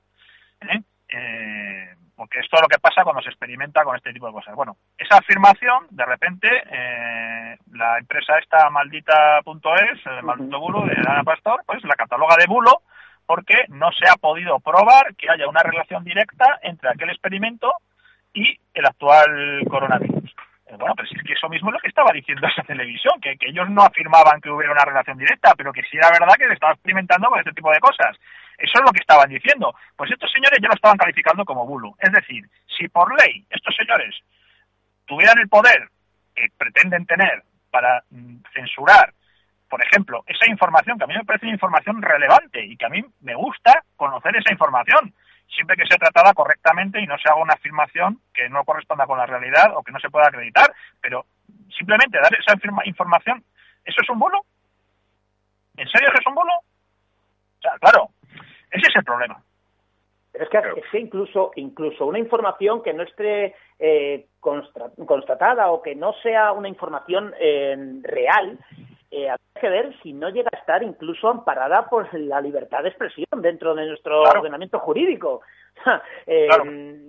¿eh? Eh, porque esto es lo que pasa cuando se experimenta con este tipo de cosas. Bueno, esa afirmación, de repente, la empresa esta maldita.es, el maldito bulo de Ana Pastor, pues la cataloga de bulo porque no se ha podido probar que haya una relación directa entre aquel experimento y el actual coronavirus. Eh, bueno, si es que eso mismo es lo que estaba diciendo esa televisión, que, ellos no afirmaban que hubiera una relación directa, pero que sí era verdad que se estaba experimentando con este tipo de cosas. Eso es lo que estaban diciendo. Pues estos señores ya lo estaban calificando como bulo. Es decir, si por ley estos señores tuvieran el poder que pretenden tener para mm, censurar, por ejemplo, esa información, que a mí me parece una información relevante y que a mí me gusta conocer esa información, siempre que sea tratada correctamente y no se haga una afirmación que no corresponda con la realidad o que no se pueda acreditar, pero simplemente dar esa información, ¿eso es un bolo? ¿En serio eso es un bolo? O sea, claro, ese es el problema. Pero es que, es que incluso, incluso una información que no esté eh, constatada o que no sea una información eh, real, eh, que ver si no llega a estar incluso amparada por la libertad de expresión dentro de nuestro ordenamiento jurídico. Eh,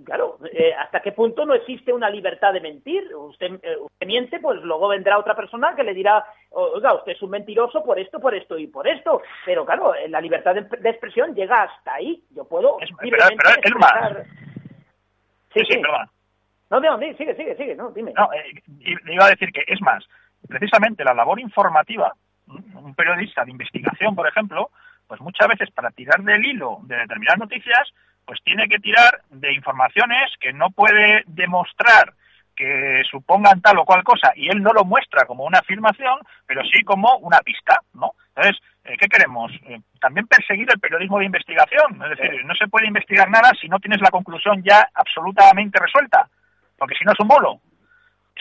claro, eh, ¿hasta qué punto no existe una libertad de mentir? Usted, eh, usted, miente, pues luego vendrá otra persona que le dirá, oiga, usted es un mentiroso por esto, por esto y por esto. Pero claro, la libertad de, expresión llega hasta ahí. Yo puedo es, pero, Sí, sí, No, no, sigue, sigue, sigue, no, dime. No, iba a decir que es más, precisamente la labor informativa, un periodista de investigación, por ejemplo, pues muchas veces para tirar del hilo de determinadas noticias, pues tiene que tirar de informaciones que no puede demostrar que supongan tal o cual cosa y él no lo muestra como una afirmación, pero sí como una pista, ¿no? Entonces, eh, ¿qué queremos? Eh, también perseguir el periodismo de investigación, es decir, no se puede investigar nada si no tienes la conclusión ya absolutamente resuelta, porque si no es un bolo.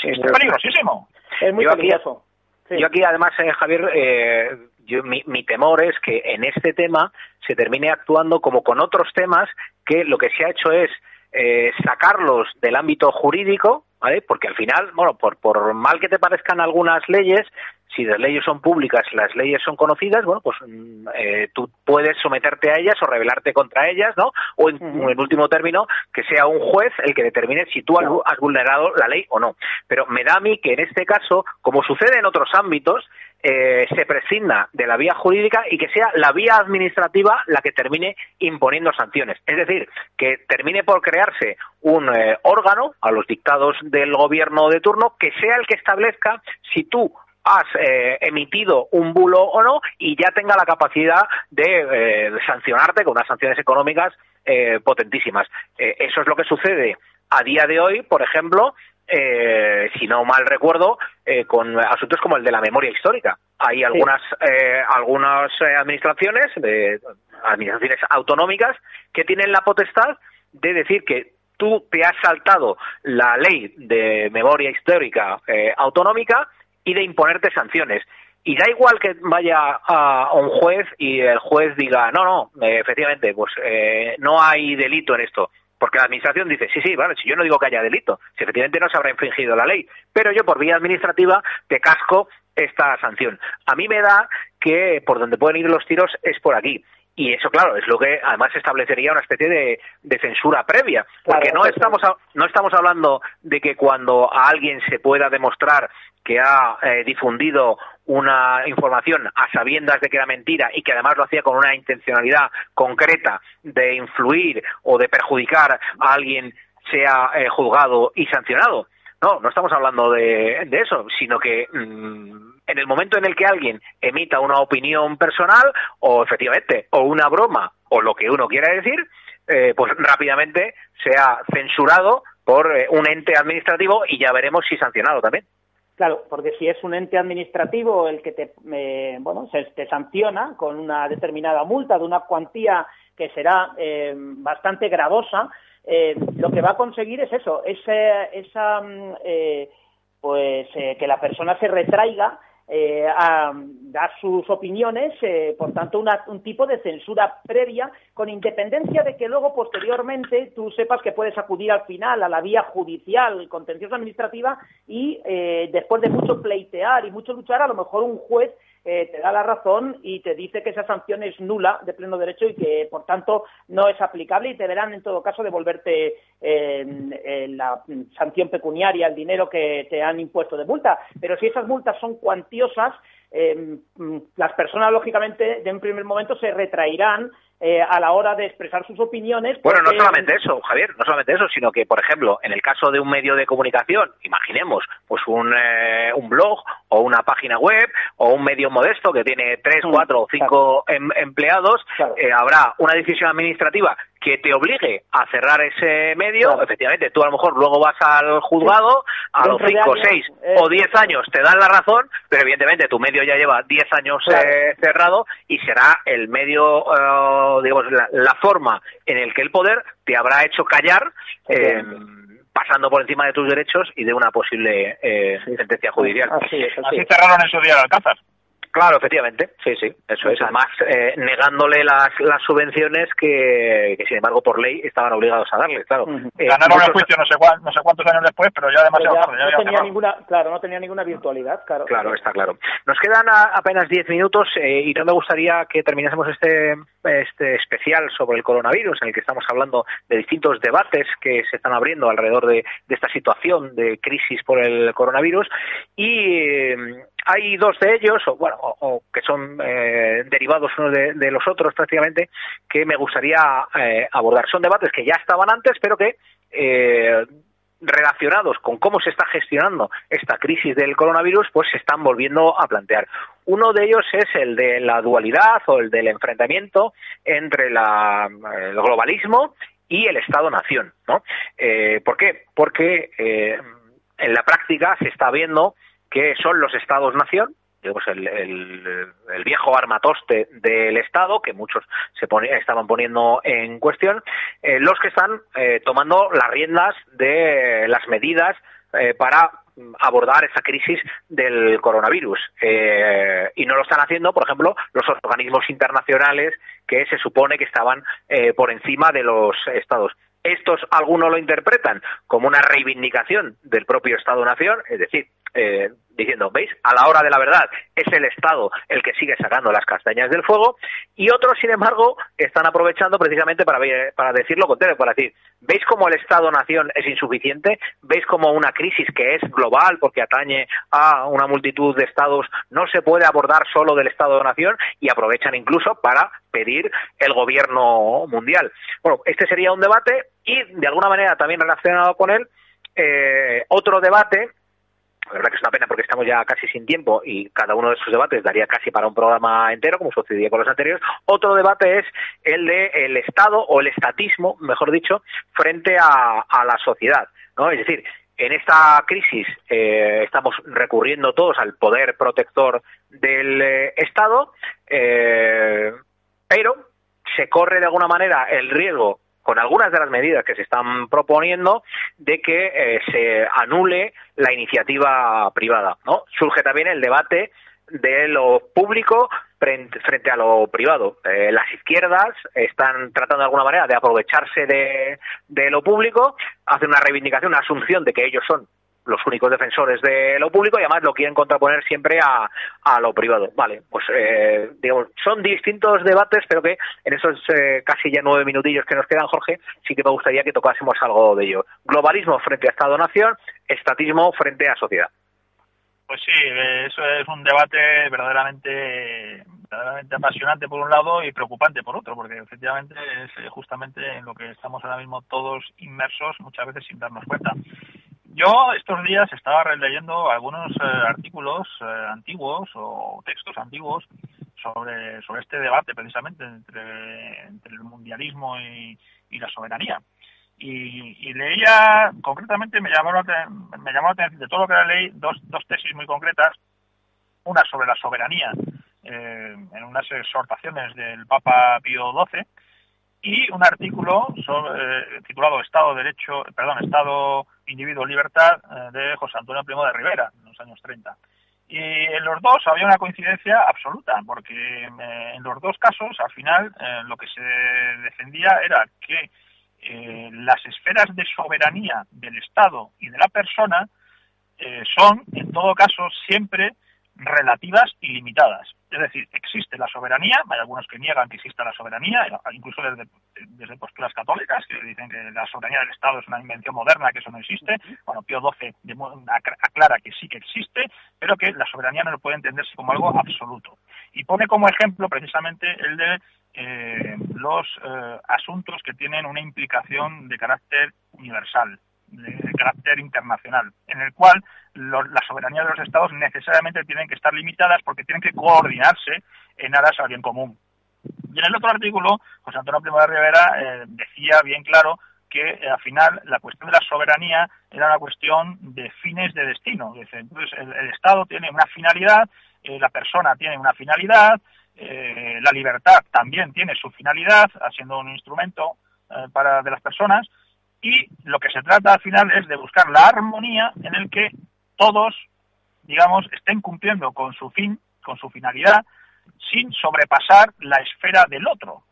Sí, es peligrosísimo. Es muy peligroso. Yo aquí, además, eh, Javier, eh, yo, mi, mi, temor es que en este tema se termine actuando como con otros temas que lo que se ha hecho es eh, sacarlos del ámbito jurídico, ¿vale? Porque al final, bueno, por, por mal que te parezcan algunas leyes, si las leyes son públicas, las leyes son conocidas, bueno, pues mm, eh, tú puedes someterte a ellas o rebelarte contra ellas, ¿no? O en, último término, que sea un juez el que determine si tú has vulnerado la ley o no. Pero me da a mí que en este caso, como sucede en otros ámbitos, eh, se prescinda de la vía jurídica y que sea la vía administrativa la que termine imponiendo sanciones. Es decir, que termine por crearse un eh, órgano a los dictados del gobierno de turno que sea el que establezca si tú has eh, emitido un bulo o no y ya tenga la capacidad de, sancionarte con unas sanciones económicas potentísimas. eso es lo que sucede a día de hoy, por ejemplo, eh, si no mal recuerdo, eh, con asuntos como el de la memoria histórica. Hay algunas, eh, algunas eh, administraciones, administraciones autonómicas, que tienen la potestad de decir que tú te has saltado la ley de memoria histórica autonómica y de imponerte sanciones. Y da igual que vaya a, un juez y el juez diga, no, no, efectivamente, pues no hay delito en esto porque la administración dice, sí, sí, vale, si yo no digo que haya delito, si efectivamente no se habrá infringido la ley, pero yo por vía administrativa te casco esta sanción. A mí me da que por donde pueden ir los tiros es por aquí. Y eso, claro, es lo que además establecería una especie de, censura previa. Porque no, estamos, no estamos hablando de que cuando a alguien se pueda demostrar que ha eh, difundido una información a sabiendas de que era mentira y que además lo hacía con una intencionalidad concreta de influir o de perjudicar a alguien sea eh, juzgado y sancionado. No, no estamos hablando de, eso, sino que mm, en el momento en el que alguien emita una opinión personal o efectivamente o una broma o lo que uno quiera decir, eh, pues rápidamente sea censurado por eh, un ente administrativo y ya veremos si sancionado también. Claro, porque si es un ente administrativo el que te, eh, bueno, se te sanciona con una determinada multa de una cuantía que será bastante gravosa, eh, lo que va a conseguir es eso, esa, mm, eh, pues eh, que la persona se retraiga a dar sus opiniones, por tanto, un tipo de censura previa, con independencia de que luego, posteriormente, tú sepas que puedes acudir al final a la vía judicial, contenciosa administrativa, y después de mucho pleitear y mucho luchar, a lo mejor un juez eh, te da la razón y te dice que esa sanción es nula de pleno derecho y que, por tanto, no es aplicable y te verán, en todo caso, devolverte la sanción pecuniaria, el dinero que te han impuesto de multa. Pero si esas multas son cuantiosas, eh, las personas, lógicamente, de un primer momento se retraerán eh, a la hora de expresar sus opiniones. Bueno, no solamente eso, Javier, no solamente eso, sino que, por ejemplo, en el caso de un medio de comunicación, imaginemos, pues un, eh, un blog o una página web o un medio modesto que tiene tres, mm, cuatro o cinco em, empleados, eh, habrá una decisión administrativa que te obligue a cerrar ese medio, efectivamente, tú a lo mejor luego vas al juzgado, a los 5, 6 o 10 años te dan la razón, pero evidentemente tu medio ya lleva 10 años eh, cerrado y será el medio, eh, digamos, la, forma en el que el poder te habrá hecho callar. Eh, pasando por encima de tus derechos y de una posible sentencia judicial. Así, cerraron en su día el Alcázar. Claro, efectivamente, sí, sí, eso es. Además, eh, negándole las, las subvenciones que, que, sin embargo, por ley estaban obligados a darle, claro. Eh, Ganaron el juicio no sé, no sé cuántos años después, pero ya demasiado ya no tenía ninguna, claro, no tenía ninguna virtualidad, claro. Claro, está claro. Nos quedan apenas diez minutos eh, y no me gustaría que terminásemos este, este especial sobre el coronavirus, en el que estamos hablando de distintos debates que se están abriendo alrededor de, de esta situación de crisis por el coronavirus y hay dos de ellos, o bueno, o, que son eh, derivados unos de, los otros prácticamente, que me gustaría eh, abordar. Son debates que ya estaban antes, pero que eh, relacionados con cómo se está gestionando esta crisis del coronavirus, pues se están volviendo a plantear. Uno de ellos es el de la dualidad o el del enfrentamiento entre la, el globalismo y el Estado-nación. ¿no? Eh, ¿Por qué? Porque en la práctica se está viendo que son los Estados-nación, digamos, el, el, viejo armatoste del Estado, que muchos se estaban poniendo en cuestión, eh, los que están eh, tomando las riendas de las medidas eh, para abordar esa crisis del coronavirus. y no lo están haciendo, por ejemplo, los organismos internacionales que se supone que estaban por encima de los estados. Estos algunos lo interpretan como una reivindicación del propio Estado-Nación, es decir, eh, diciendo, ¿veis? A la hora de la verdad es el Estado el que sigue sacando las castañas del fuego y otros, sin embargo, están aprovechando precisamente para, para decir lo contrario, para decir, ¿veis cómo el Estado-nación es insuficiente? ¿Veis cómo una crisis que es global porque atañe a una multitud de estados no se puede abordar solo del Estado-nación y aprovechan incluso para pedir el gobierno mundial? Bueno, este sería un debate y, de alguna manera, también relacionado con él, eh, otro debate verdad que es una pena porque estamos ya casi sin tiempo y cada uno de esos debates daría casi para un programa entero, como sucedía con los anteriores. Otro debate es el de el Estado o el estatismo, mejor dicho, frente a, la sociedad. ¿no? Es decir, en esta crisis eh, estamos recurriendo todos al poder protector del eh, Estado, eh, pero se corre de alguna manera el riesgo con algunas de las medidas que se están proponiendo de que eh, se anule la iniciativa privada. ¿no? Surge también el debate de lo público frente a lo privado. Eh, las izquierdas están tratando de alguna manera de aprovecharse de, de lo público, hacen una reivindicación, una asunción de que ellos son los únicos defensores de lo público y además lo quieren contraponer siempre a, a lo privado. Vale, pues eh, digamos, son distintos debates, pero que en esos eh, casi ya nueve minutillos que nos quedan, Jorge, sí que me gustaría que tocásemos algo de ello. Globalismo frente a Estado-Nación, estatismo frente a sociedad. Pues sí, eso es un debate verdaderamente, verdaderamente apasionante por un lado y preocupante por otro, porque efectivamente es eh, justamente en lo que estamos ahora mismo todos inmersos, muchas veces sin darnos cuenta. Yo estos días estaba releyendo algunos eh, artículos eh, antiguos o textos antiguos sobre, sobre este debate precisamente entre, el mundialismo y, la soberanía. Y, leía, concretamente me llamó, la, me llamó la atención de todo lo que leí, dos, dos tesis muy concretas. Una sobre la soberanía, eh, en unas exhortaciones del Papa Pío XII, y un artículo sobre, titulado Estado Derecho, perdón, Estado Individuo Libertad eh, de José Antonio Primo de Rivera, en los años 30. Y en los dos había una coincidencia absoluta, porque eh, en los dos casos, al final, eh, lo que se defendía era que las esferas de soberanía del Estado y de la persona son, en todo caso, siempre relativas y limitadas. Es decir, existe la soberanía, hay algunos que niegan que exista la soberanía, incluso desde, desde posturas católicas, que dicen que la soberanía del Estado es una invención moderna, que eso no existe. Bueno, Pío XII aclara que sí que existe, pero que la soberanía no puede entenderse como algo absoluto. Y pone como ejemplo precisamente el de eh, los eh, asuntos que tienen una implicación de carácter universal de carácter internacional, en el cual la soberanía de los estados necesariamente tienen que estar limitadas porque tienen que coordinarse en aras al bien común. Y en el otro artículo, José Antonio Primo de Rivera eh, decía bien claro que eh, al final la cuestión de la soberanía era una cuestión de fines de destino. Entonces el, Estado tiene una finalidad, eh, la persona tiene una finalidad, la libertad también tiene su finalidad, siendo un instrumento para de las personas, y lo que se trata al final es de buscar la armonía en el que todos, digamos, estén cumpliendo con su fin, con su finalidad, sin sobrepasar la esfera del otro.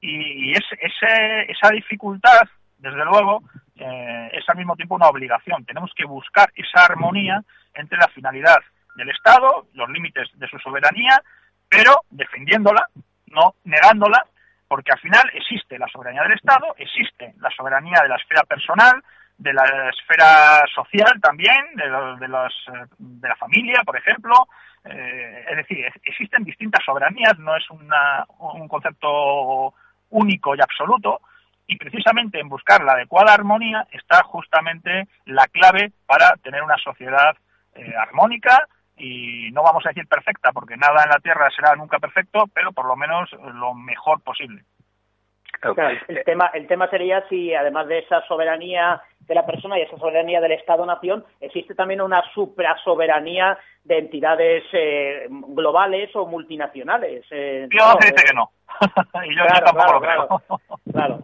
Y, esa dificultad, desde luego, eh, es al mismo tiempo una obligación. Tenemos que buscar esa armonía entre la finalidad del Estado, los límites de su soberanía, pero defendiéndola, no negándola, porque al final existe la soberanía del Estado, existe la soberanía de la esfera personal, de la esfera social también, de, los, eh, de la familia, por ejemplo. Eh, es decir, existen distintas soberanías, no es un concepto único y absoluto. Y precisamente en buscar la adecuada armonía está justamente la clave para tener una sociedad eh, armónica y no vamos a decir perfecta, porque nada en la Tierra será nunca perfecto, pero por lo menos lo mejor posible. el, tema, el tema sería si, además de esa soberanía de la persona y esa soberanía del Estado-nación, existe también una suprasoberanía de entidades eh, globales o multinacionales. Eh, yo no, que no. y yo, tampoco lo creo. Claro,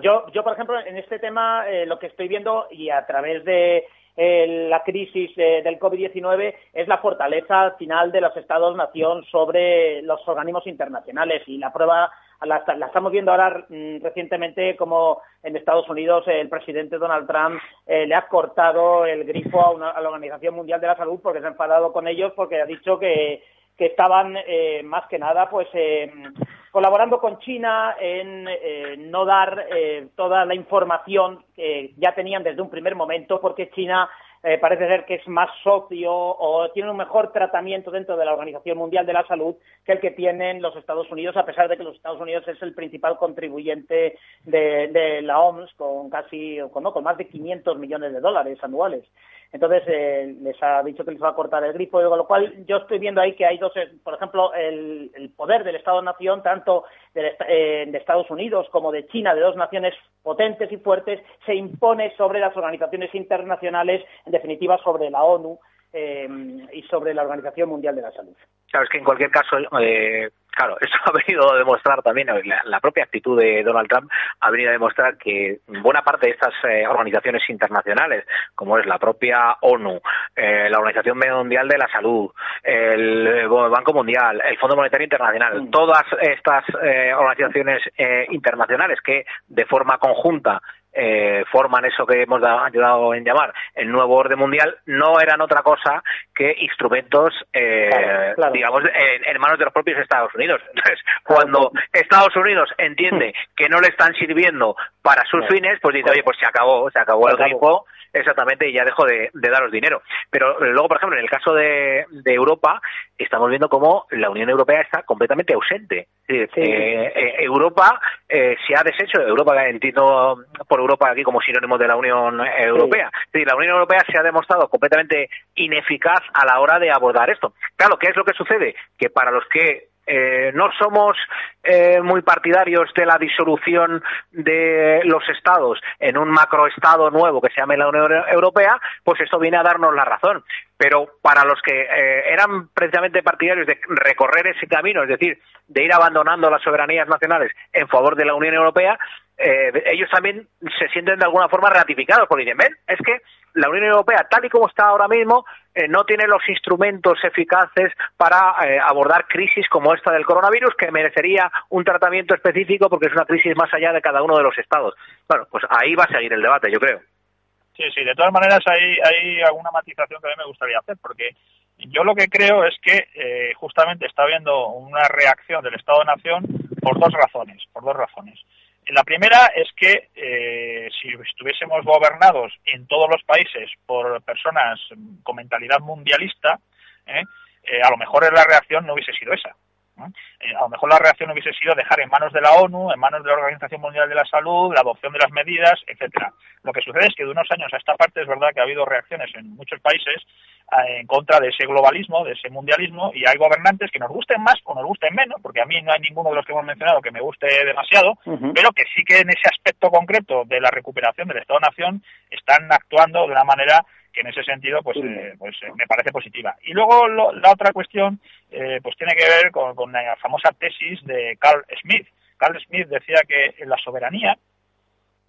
Yo, yo, por ejemplo, en este tema, eh, lo que estoy viendo, y a través de la crisis del COVID-19 es la fortaleza final de los Estados-nación sobre los organismos internacionales. Y la prueba la, estamos viendo ahora mm, recientemente como en Estados Unidos el presidente Donald Trump eh, le ha cortado el grifo a, la Organización Mundial de la Salud porque se ha enfadado con ellos porque ha dicho que, que estaban eh, más que nada pues eh, colaborando con China en no dar toda la información que ya tenían desde un primer momento porque China eh, parece ser que es más socio o tiene un mejor tratamiento dentro de la Organización Mundial de la Salud que el que tienen los Estados Unidos, a pesar de que los Estados Unidos es el principal contribuyente de, la OMS con casi, con, no, con más de 500 millones de dólares anuales. Entonces, eh, les ha dicho que les va a cortar el grifo, con lo cual yo estoy viendo ahí que hay dos, eh, por ejemplo, el, poder del Estado-Nación, tanto eh, de, Estados Unidos como de China, de dos naciones potentes y fuertes, se impone sobre las organizaciones internacionales, en definitiva sobre la ONU y sobre la Organización Mundial de la Salud. Claro, que en cualquier caso, eh, claro, esto ha venido a demostrar también, la, propia actitud de Donald Trump ha venido a demostrar que buena parte de estas eh, organizaciones internacionales, como es la propia ONU, eh, la Organización Mundial de la Salud, el, Banco Mundial, el Fondo Monetario Internacional, mm. todas estas organizaciones internacionales que de forma conjunta eh, forman eso que hemos ayudado en llamar el nuevo orden mundial, no eran otra cosa que instrumentos, eh, digamos, en, manos de los propios Estados Unidos. Entonces, cuando Estados Unidos entiende que no le están sirviendo para sus fines, pues dice, oye, pues se acabó, se acabó el tiempo exactamente y ya dejo de, daros dinero. Pero luego, por ejemplo, en el caso de, Europa, estamos viendo cómo la Unión Europea está completamente ausente. Eh, eh, Europa eh, se ha deshecho, Europa entiendo por Europa aquí como sinónimo de la Unión Europea. la Unión Europea se ha demostrado completamente ineficaz a la hora de abordar esto. Claro, ¿qué es lo que sucede? Que para los que eh, no somos eh, muy partidarios de la disolución de los estados en un macroestado nuevo que se llame la Unión Europea, pues esto viene a darnos la razón. Pero para los que eh, eran precisamente partidarios de recorrer ese camino, es decir, de ir abandonando las soberanías nacionales en favor de la Unión Europea, ellos también se sienten de alguna forma ratificados, porque dicen, ven, es que la Unión Europea, tal y como está ahora mismo, eh, no tiene los instrumentos eficaces para eh, abordar crisis como esta del coronavirus, que merecería un tratamiento específico porque es una crisis más allá de cada uno de los estados. Bueno, pues ahí va a seguir el debate, yo creo. Sí, sí, de todas maneras hay, hay alguna matización que a mí me gustaría hacer, porque yo lo que creo es que eh, justamente está habiendo una reacción del Estado-Nación por dos razones, por dos razones. La primera es que eh, si estuviésemos gobernados en todos los países por personas con mentalidad mundialista, eh, a lo mejor la reacción no hubiese sido esa. A lo mejor la reacción hubiese sido dejar en manos de la ONU, en manos de la Organización Mundial de la Salud, la adopción de las medidas, etcétera. Lo que sucede es que de unos años a esta parte es verdad que ha habido reacciones en muchos países en contra de ese globalismo, de ese mundialismo, y hay gobernantes que nos gusten más o nos gusten menos, porque a mí no hay ninguno de los que hemos mencionado que me guste demasiado, pero que sí que en ese aspecto concreto de la recuperación del Estado-Nación están actuando de una manera que en ese sentido pues, eh, pues eh, me parece positiva. Y luego la otra cuestión eh, pues tiene que ver con, con la famosa tesis de Carl Smith. Carl Smith decía que la soberanía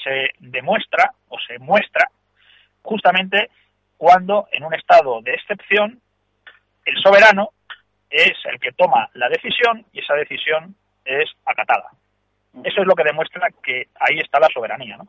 se demuestra o se muestra justamente cuando en un estado de excepción el soberano es el que toma la decisión y esa decisión es acatada. Eso es lo que demuestra que ahí está la soberanía, ¿no?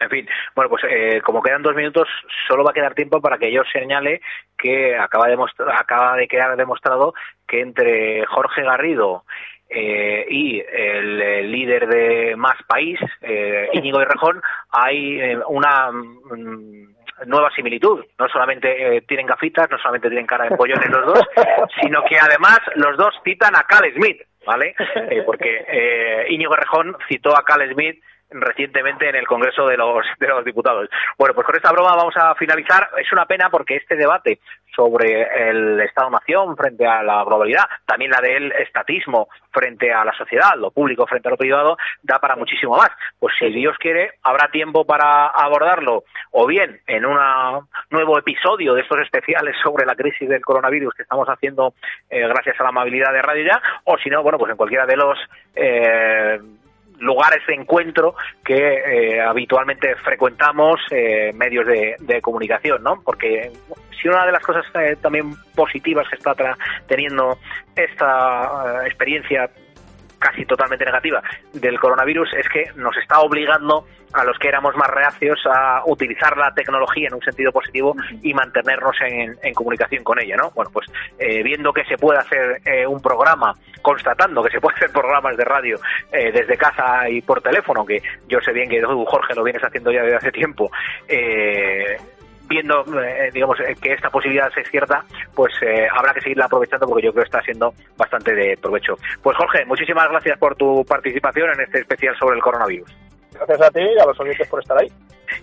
En fin, bueno, pues eh, como quedan dos minutos, solo va a quedar tiempo para que yo señale que acaba de, acaba de quedar demostrado que entre Jorge Garrido eh, y el, líder de Más País, eh, Íñigo de Rejón, hay eh, una mm, nueva similitud. No solamente eh, tienen gafitas, no solamente tienen cara de pollones los dos, sino que además los dos citan a Cal Smith. ¿vale? Eh, porque eh, Íñigo Rejón citó a Cal Smith recientemente en el Congreso de los, de los Diputados. Bueno, pues con esta broma vamos a finalizar. Es una pena porque este debate sobre el Estado-Nación frente a la globalidad, también la del estatismo frente a la sociedad, lo público frente a lo privado, da para muchísimo más. Pues si Dios quiere, habrá tiempo para abordarlo, o bien en un nuevo episodio de estos especiales sobre la crisis del coronavirus que estamos haciendo eh, gracias a la amabilidad de Radio Ya, o si no, bueno, pues en cualquiera de los eh, lugares de encuentro que eh, habitualmente frecuentamos eh, medios de, comunicación, ¿no? Porque si una de las cosas eh, también positivas que está teniendo esta experiencia casi totalmente negativa del coronavirus es que nos está obligando a los que éramos más reacios a utilizar la tecnología en un sentido positivo y mantenernos en, comunicación con ella, ¿no? Bueno, pues eh, viendo que se puede hacer eh, un programa, constatando que se puede hacer programas de radio eh, desde casa y por teléfono, que yo sé bien que Jorge lo vienes haciendo ya desde hace tiempo, viendo, eh, digamos, eh, que esta posibilidad es cierta, pues eh, habrá que seguirla aprovechando porque yo creo que está siendo bastante de provecho. Pues Jorge, muchísimas gracias por tu participación en este especial sobre el coronavirus. Gracias a ti y a los oyentes por estar ahí.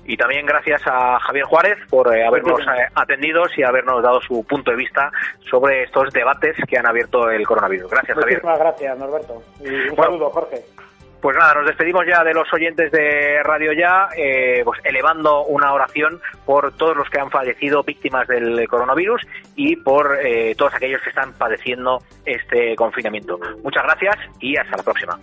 Y también gracias a Javier Juárez por habernos atendido y habernos dado su punto de vista sobre estos debates que han abierto el coronavirus. Gracias, Javier. Muchísimas gracias, Norberto. Y un saludo, Jorge. Pues nada, nos despedimos ya de los oyentes de Radio Ya, eh, pues elevando una oración por todos los que han fallecido víctimas del coronavirus y por eh, todos aquellos que están padeciendo este confinamiento. Muchas gracias y hasta la próxima.